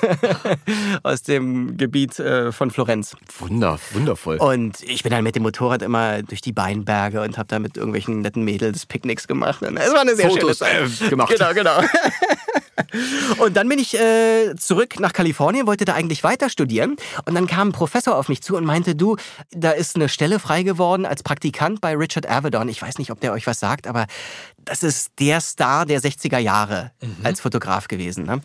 <laughs> aus dem Gebiet äh, von Florenz. Wunder, wundervoll. Und ich bin dann mit dem Motorrad immer durch die Weinberge und habe da mit irgendwelchen netten Mädels Picknicks gemacht. Und es war eine sehr Fotos, schöne Zeit. Äh, gemacht. Genau, genau. <laughs> Und dann bin ich äh, zurück nach Kalifornien, wollte da eigentlich weiter studieren. Und dann kam ein Professor auf mich zu und meinte, du, da ist eine Stelle frei geworden als Praktikant bei Richard Avedon. Ich weiß nicht, ob der euch was sagt, aber das ist der Star der 60er Jahre mhm. als Fotograf gewesen. Ne?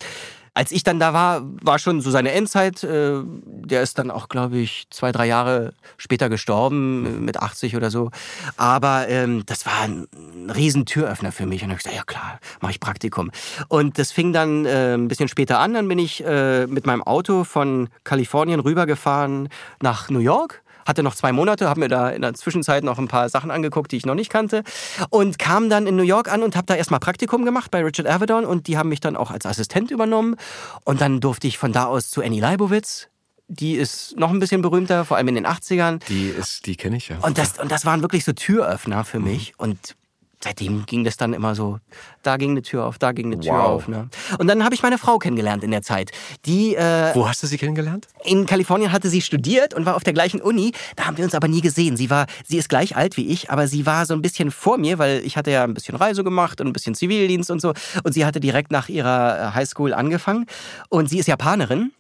Als ich dann da war, war schon so seine Endzeit. Äh, der ist dann auch, glaube ich, zwei, drei Jahre später gestorben, äh, mit 80 oder so. Aber ähm, das war ein riesen Türöffner für mich. Und dann habe ich gesagt, ja klar, mache ich Praktikum. Und das fing dann äh, ein bisschen später an. Dann bin ich äh, mit meinem Auto von Kalifornien rübergefahren nach New York hatte noch zwei Monate, habe mir da in der Zwischenzeit noch ein paar Sachen angeguckt, die ich noch nicht kannte und kam dann in New York an und habe da erstmal Praktikum gemacht bei Richard Avedon und die haben mich dann auch als Assistent übernommen und dann durfte ich von da aus zu Annie Leibovitz, die ist noch ein bisschen berühmter, vor allem in den 80ern. Die ist, die kenne ich ja. Und das, und das waren wirklich so Türöffner für mich. Mhm. Und seitdem ging das dann immer so, da ging eine Tür auf, da ging eine Tür wow. auf. Ne? Und dann habe ich meine Frau kennengelernt in der Zeit. Die, äh, Wo hast du sie kennengelernt? In Kalifornien hatte sie studiert und war auf der gleichen Uni. Da haben wir uns aber nie gesehen. Sie war, sie ist gleich alt wie ich, aber sie war so ein bisschen vor mir, weil ich hatte ja ein bisschen Reise gemacht und ein bisschen Zivildienst und so. Und sie hatte direkt nach ihrer äh, Highschool angefangen. Und sie ist Japanerin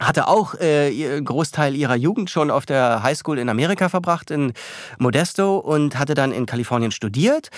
hatte auch äh, einen Großteil ihrer Jugend schon auf der Highschool in Amerika verbracht, in Modesto, und hatte dann in Kalifornien studiert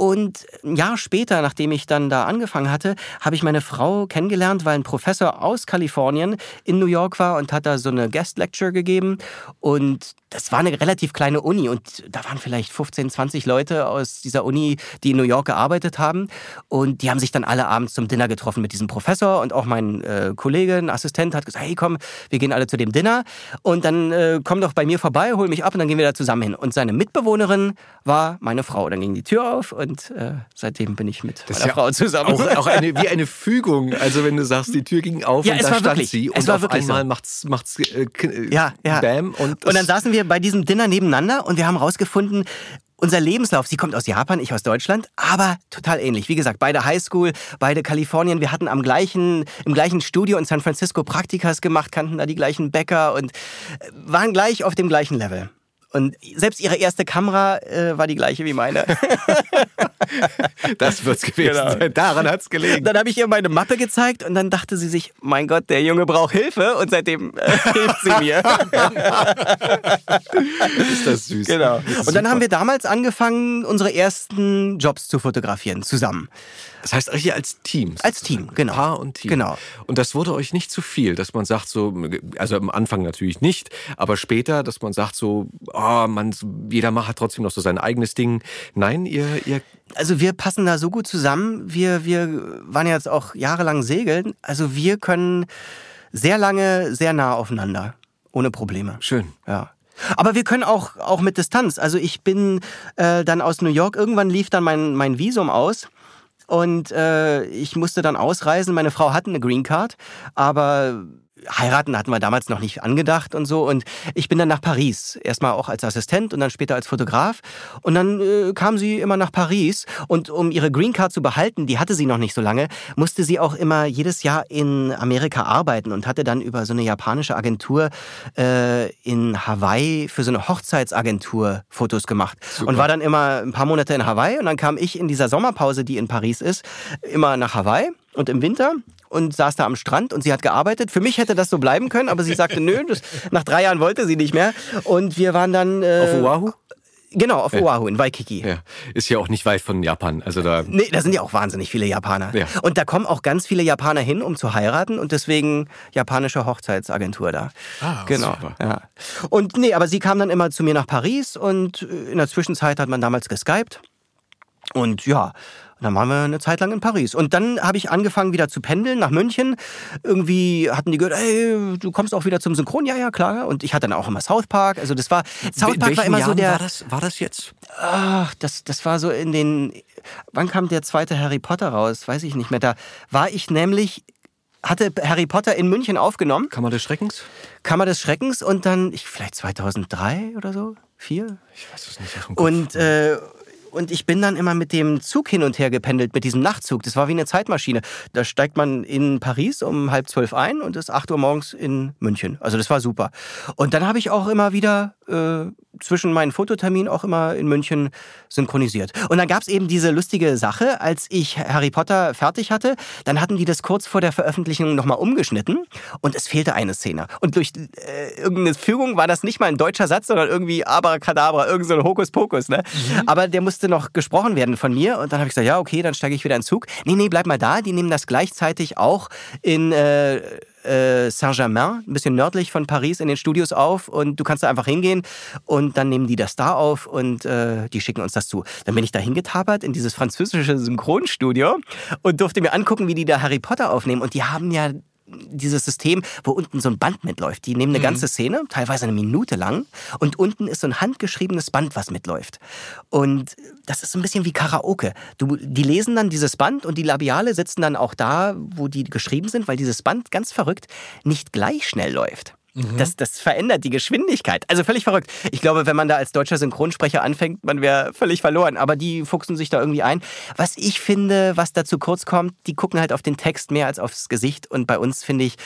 und ein Jahr später, nachdem ich dann da angefangen hatte, habe ich meine Frau kennengelernt, weil ein Professor aus Kalifornien in New York war und hat da so eine Guest Lecture gegeben. Und das war eine relativ kleine Uni und da waren vielleicht 15, 20 Leute aus dieser Uni, die in New York gearbeitet haben. Und die haben sich dann alle abends zum Dinner getroffen mit diesem Professor und auch mein äh, Kollege, ein Assistent, hat gesagt, hey komm, wir gehen alle zu dem Dinner und dann äh, komm doch bei mir vorbei, hol mich ab und dann gehen wir da zusammen hin. Und seine Mitbewohnerin war meine Frau. Dann ging die Tür auf und äh, seitdem bin ich mit das meiner ja Frau zusammen. Auch, auch eine, wie eine <laughs> Fügung. Also wenn du sagst, die Tür ging auf ja, und da stand wirklich, sie und auf einmal so. macht's, macht's äh, ja, ja. Bam. Und, und dann saßen wir bei diesem Dinner nebeneinander und wir haben rausgefunden, unser Lebenslauf, sie kommt aus Japan, ich aus Deutschland, aber total ähnlich. Wie gesagt, beide Highschool, beide Kalifornien. Wir hatten am gleichen, im gleichen Studio in San Francisco Praktikas gemacht, kannten da die gleichen Bäcker und äh, waren gleich auf dem gleichen Level. Und selbst ihre erste Kamera äh, war die gleiche wie meine. <laughs> das wird's gewesen genau. sein. Daran hat's gelegen. Dann habe ich ihr meine Mappe gezeigt und dann dachte sie sich, mein Gott, der Junge braucht Hilfe und seitdem äh, <laughs> hilft sie mir. <laughs> Ist das süß. Genau. Und dann haben wir damals angefangen, unsere ersten Jobs zu fotografieren zusammen. Das heißt hier als Team. Als Team, genau. Paar und Team. Genau. Und das wurde euch nicht zu viel, dass man sagt so, also am Anfang natürlich nicht, aber später, dass man sagt so, oh, man, jeder hat trotzdem noch so sein eigenes Ding. Nein, ihr, ihr also wir passen da so gut zusammen. Wir, wir waren jetzt auch jahrelang segeln. Also wir können sehr lange sehr nah aufeinander. Ohne Probleme. Schön. Ja. Aber wir können auch, auch mit Distanz. Also ich bin äh, dann aus New York, irgendwann lief dann mein, mein Visum aus. Und äh, ich musste dann ausreisen. Meine Frau hatte eine Green Card, aber heiraten hatten wir damals noch nicht angedacht und so. Und ich bin dann nach Paris. Erstmal auch als Assistent und dann später als Fotograf. Und dann äh, kam sie immer nach Paris. Und um ihre Green Card zu behalten, die hatte sie noch nicht so lange, musste sie auch immer jedes Jahr in Amerika arbeiten und hatte dann über so eine japanische Agentur äh, in Hawaii für so eine Hochzeitsagentur Fotos gemacht. Super. Und war dann immer ein paar Monate in Hawaii. Und dann kam ich in dieser Sommerpause, die in Paris ist, immer nach Hawaii und im Winter und saß da am Strand und sie hat gearbeitet. Für mich hätte das so bleiben können, aber sie sagte, nö, das, nach drei Jahren wollte sie nicht mehr. Und wir waren dann... Äh, auf Oahu? Genau, auf ja. Oahu in Waikiki. Ja. Ist ja auch nicht weit von Japan. Also da nee, da sind ja auch wahnsinnig viele Japaner. Ja. Und da kommen auch ganz viele Japaner hin, um zu heiraten und deswegen japanische Hochzeitsagentur da. Ah, genau. Super. Ja. Und nee, aber sie kam dann immer zu mir nach Paris und in der Zwischenzeit hat man damals geskypt. Und ja, dann waren wir eine Zeit lang in Paris. Und dann habe ich angefangen, wieder zu pendeln nach München. Irgendwie hatten die gehört, hey, du kommst auch wieder zum Synchron. Ja, ja, klar. Und ich hatte dann auch immer South Park. Also das war, South Park war immer Jahren so der... War das, war das jetzt? Ach, das, das war so in den... Wann kam der zweite Harry Potter raus? Weiß ich nicht mehr. Da war ich nämlich hatte Harry Potter in München aufgenommen. Kammer des Schreckens? Kammer des Schreckens und dann, ich, vielleicht 2003 oder so, vier? Ich weiß es nicht. Und, äh, und ich bin dann immer mit dem Zug hin und her gependelt, mit diesem Nachtzug. Das war wie eine Zeitmaschine. Da steigt man in Paris um halb zwölf ein und ist acht Uhr morgens in München. Also das war super. Und dann habe ich auch immer wieder äh, zwischen meinen Fototerminen auch immer in München synchronisiert. Und dann gab es eben diese lustige Sache, als ich Harry Potter fertig hatte, dann hatten die das kurz vor der Veröffentlichung nochmal umgeschnitten und es fehlte eine Szene. Und durch äh, irgendeine Fügung war das nicht mal ein deutscher Satz, sondern irgendwie Abracadabra, irgendein so Hokuspokus. Ne? Mhm. Aber der musste musste noch gesprochen werden von mir. Und dann habe ich gesagt, ja, okay, dann steige ich wieder in den Zug. Nee, nee, bleib mal da. Die nehmen das gleichzeitig auch in äh, äh, Saint-Germain, ein bisschen nördlich von Paris, in den Studios auf. Und du kannst da einfach hingehen und dann nehmen die das da auf und äh, die schicken uns das zu. Dann bin ich da hingetapert in dieses französische Synchronstudio und durfte mir angucken, wie die da Harry Potter aufnehmen. Und die haben ja dieses System, wo unten so ein Band mitläuft. Die nehmen eine mhm. ganze Szene, teilweise eine Minute lang, und unten ist so ein handgeschriebenes Band, was mitläuft. Und das ist so ein bisschen wie Karaoke. Du, die lesen dann dieses Band und die Labiale sitzen dann auch da, wo die geschrieben sind, weil dieses Band ganz verrückt nicht gleich schnell läuft. Mhm. Das, das verändert die Geschwindigkeit. Also völlig verrückt. Ich glaube, wenn man da als deutscher Synchronsprecher anfängt, man wäre völlig verloren. Aber die fuchsen sich da irgendwie ein. Was ich finde, was da zu kurz kommt, die gucken halt auf den Text mehr als aufs Gesicht. Und bei uns finde ich,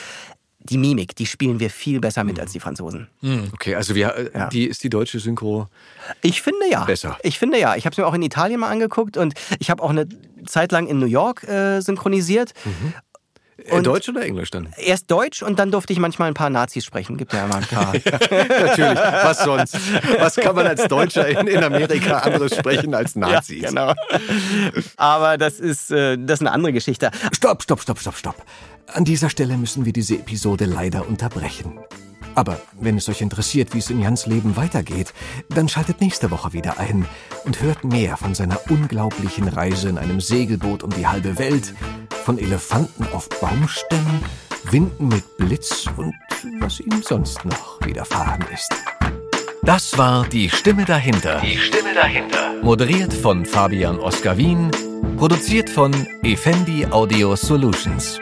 die Mimik, die spielen wir viel besser mit mhm. als die Franzosen. Mhm. Okay, also wir, äh, ja. die, ist die deutsche Synchro Ich finde ja. Besser. Ich finde ja. Ich habe es mir auch in Italien mal angeguckt und ich habe auch eine Zeit lang in New York äh, synchronisiert. Mhm. Und Deutsch oder Englisch dann? Erst Deutsch und dann durfte ich manchmal ein paar Nazis sprechen. Gibt ja immer ein paar. <laughs> natürlich. Was sonst? Was kann man als Deutscher in, in Amerika anderes sprechen als Nazis? Ja, genau. Aber das ist, äh, das ist eine andere Geschichte. Stopp, stopp, stopp, stopp, stopp. An dieser Stelle müssen wir diese Episode leider unterbrechen. Aber wenn es euch interessiert, wie es in Jans Leben weitergeht, dann schaltet nächste Woche wieder ein und hört mehr von seiner unglaublichen Reise in einem Segelboot um die halbe Welt, von Elefanten auf Baumstämmen, Winden mit Blitz und was ihm sonst noch widerfahren ist. Das war Die Stimme dahinter. Die Stimme dahinter. Moderiert von Fabian Oskar Wien, produziert von Effendi Audio Solutions.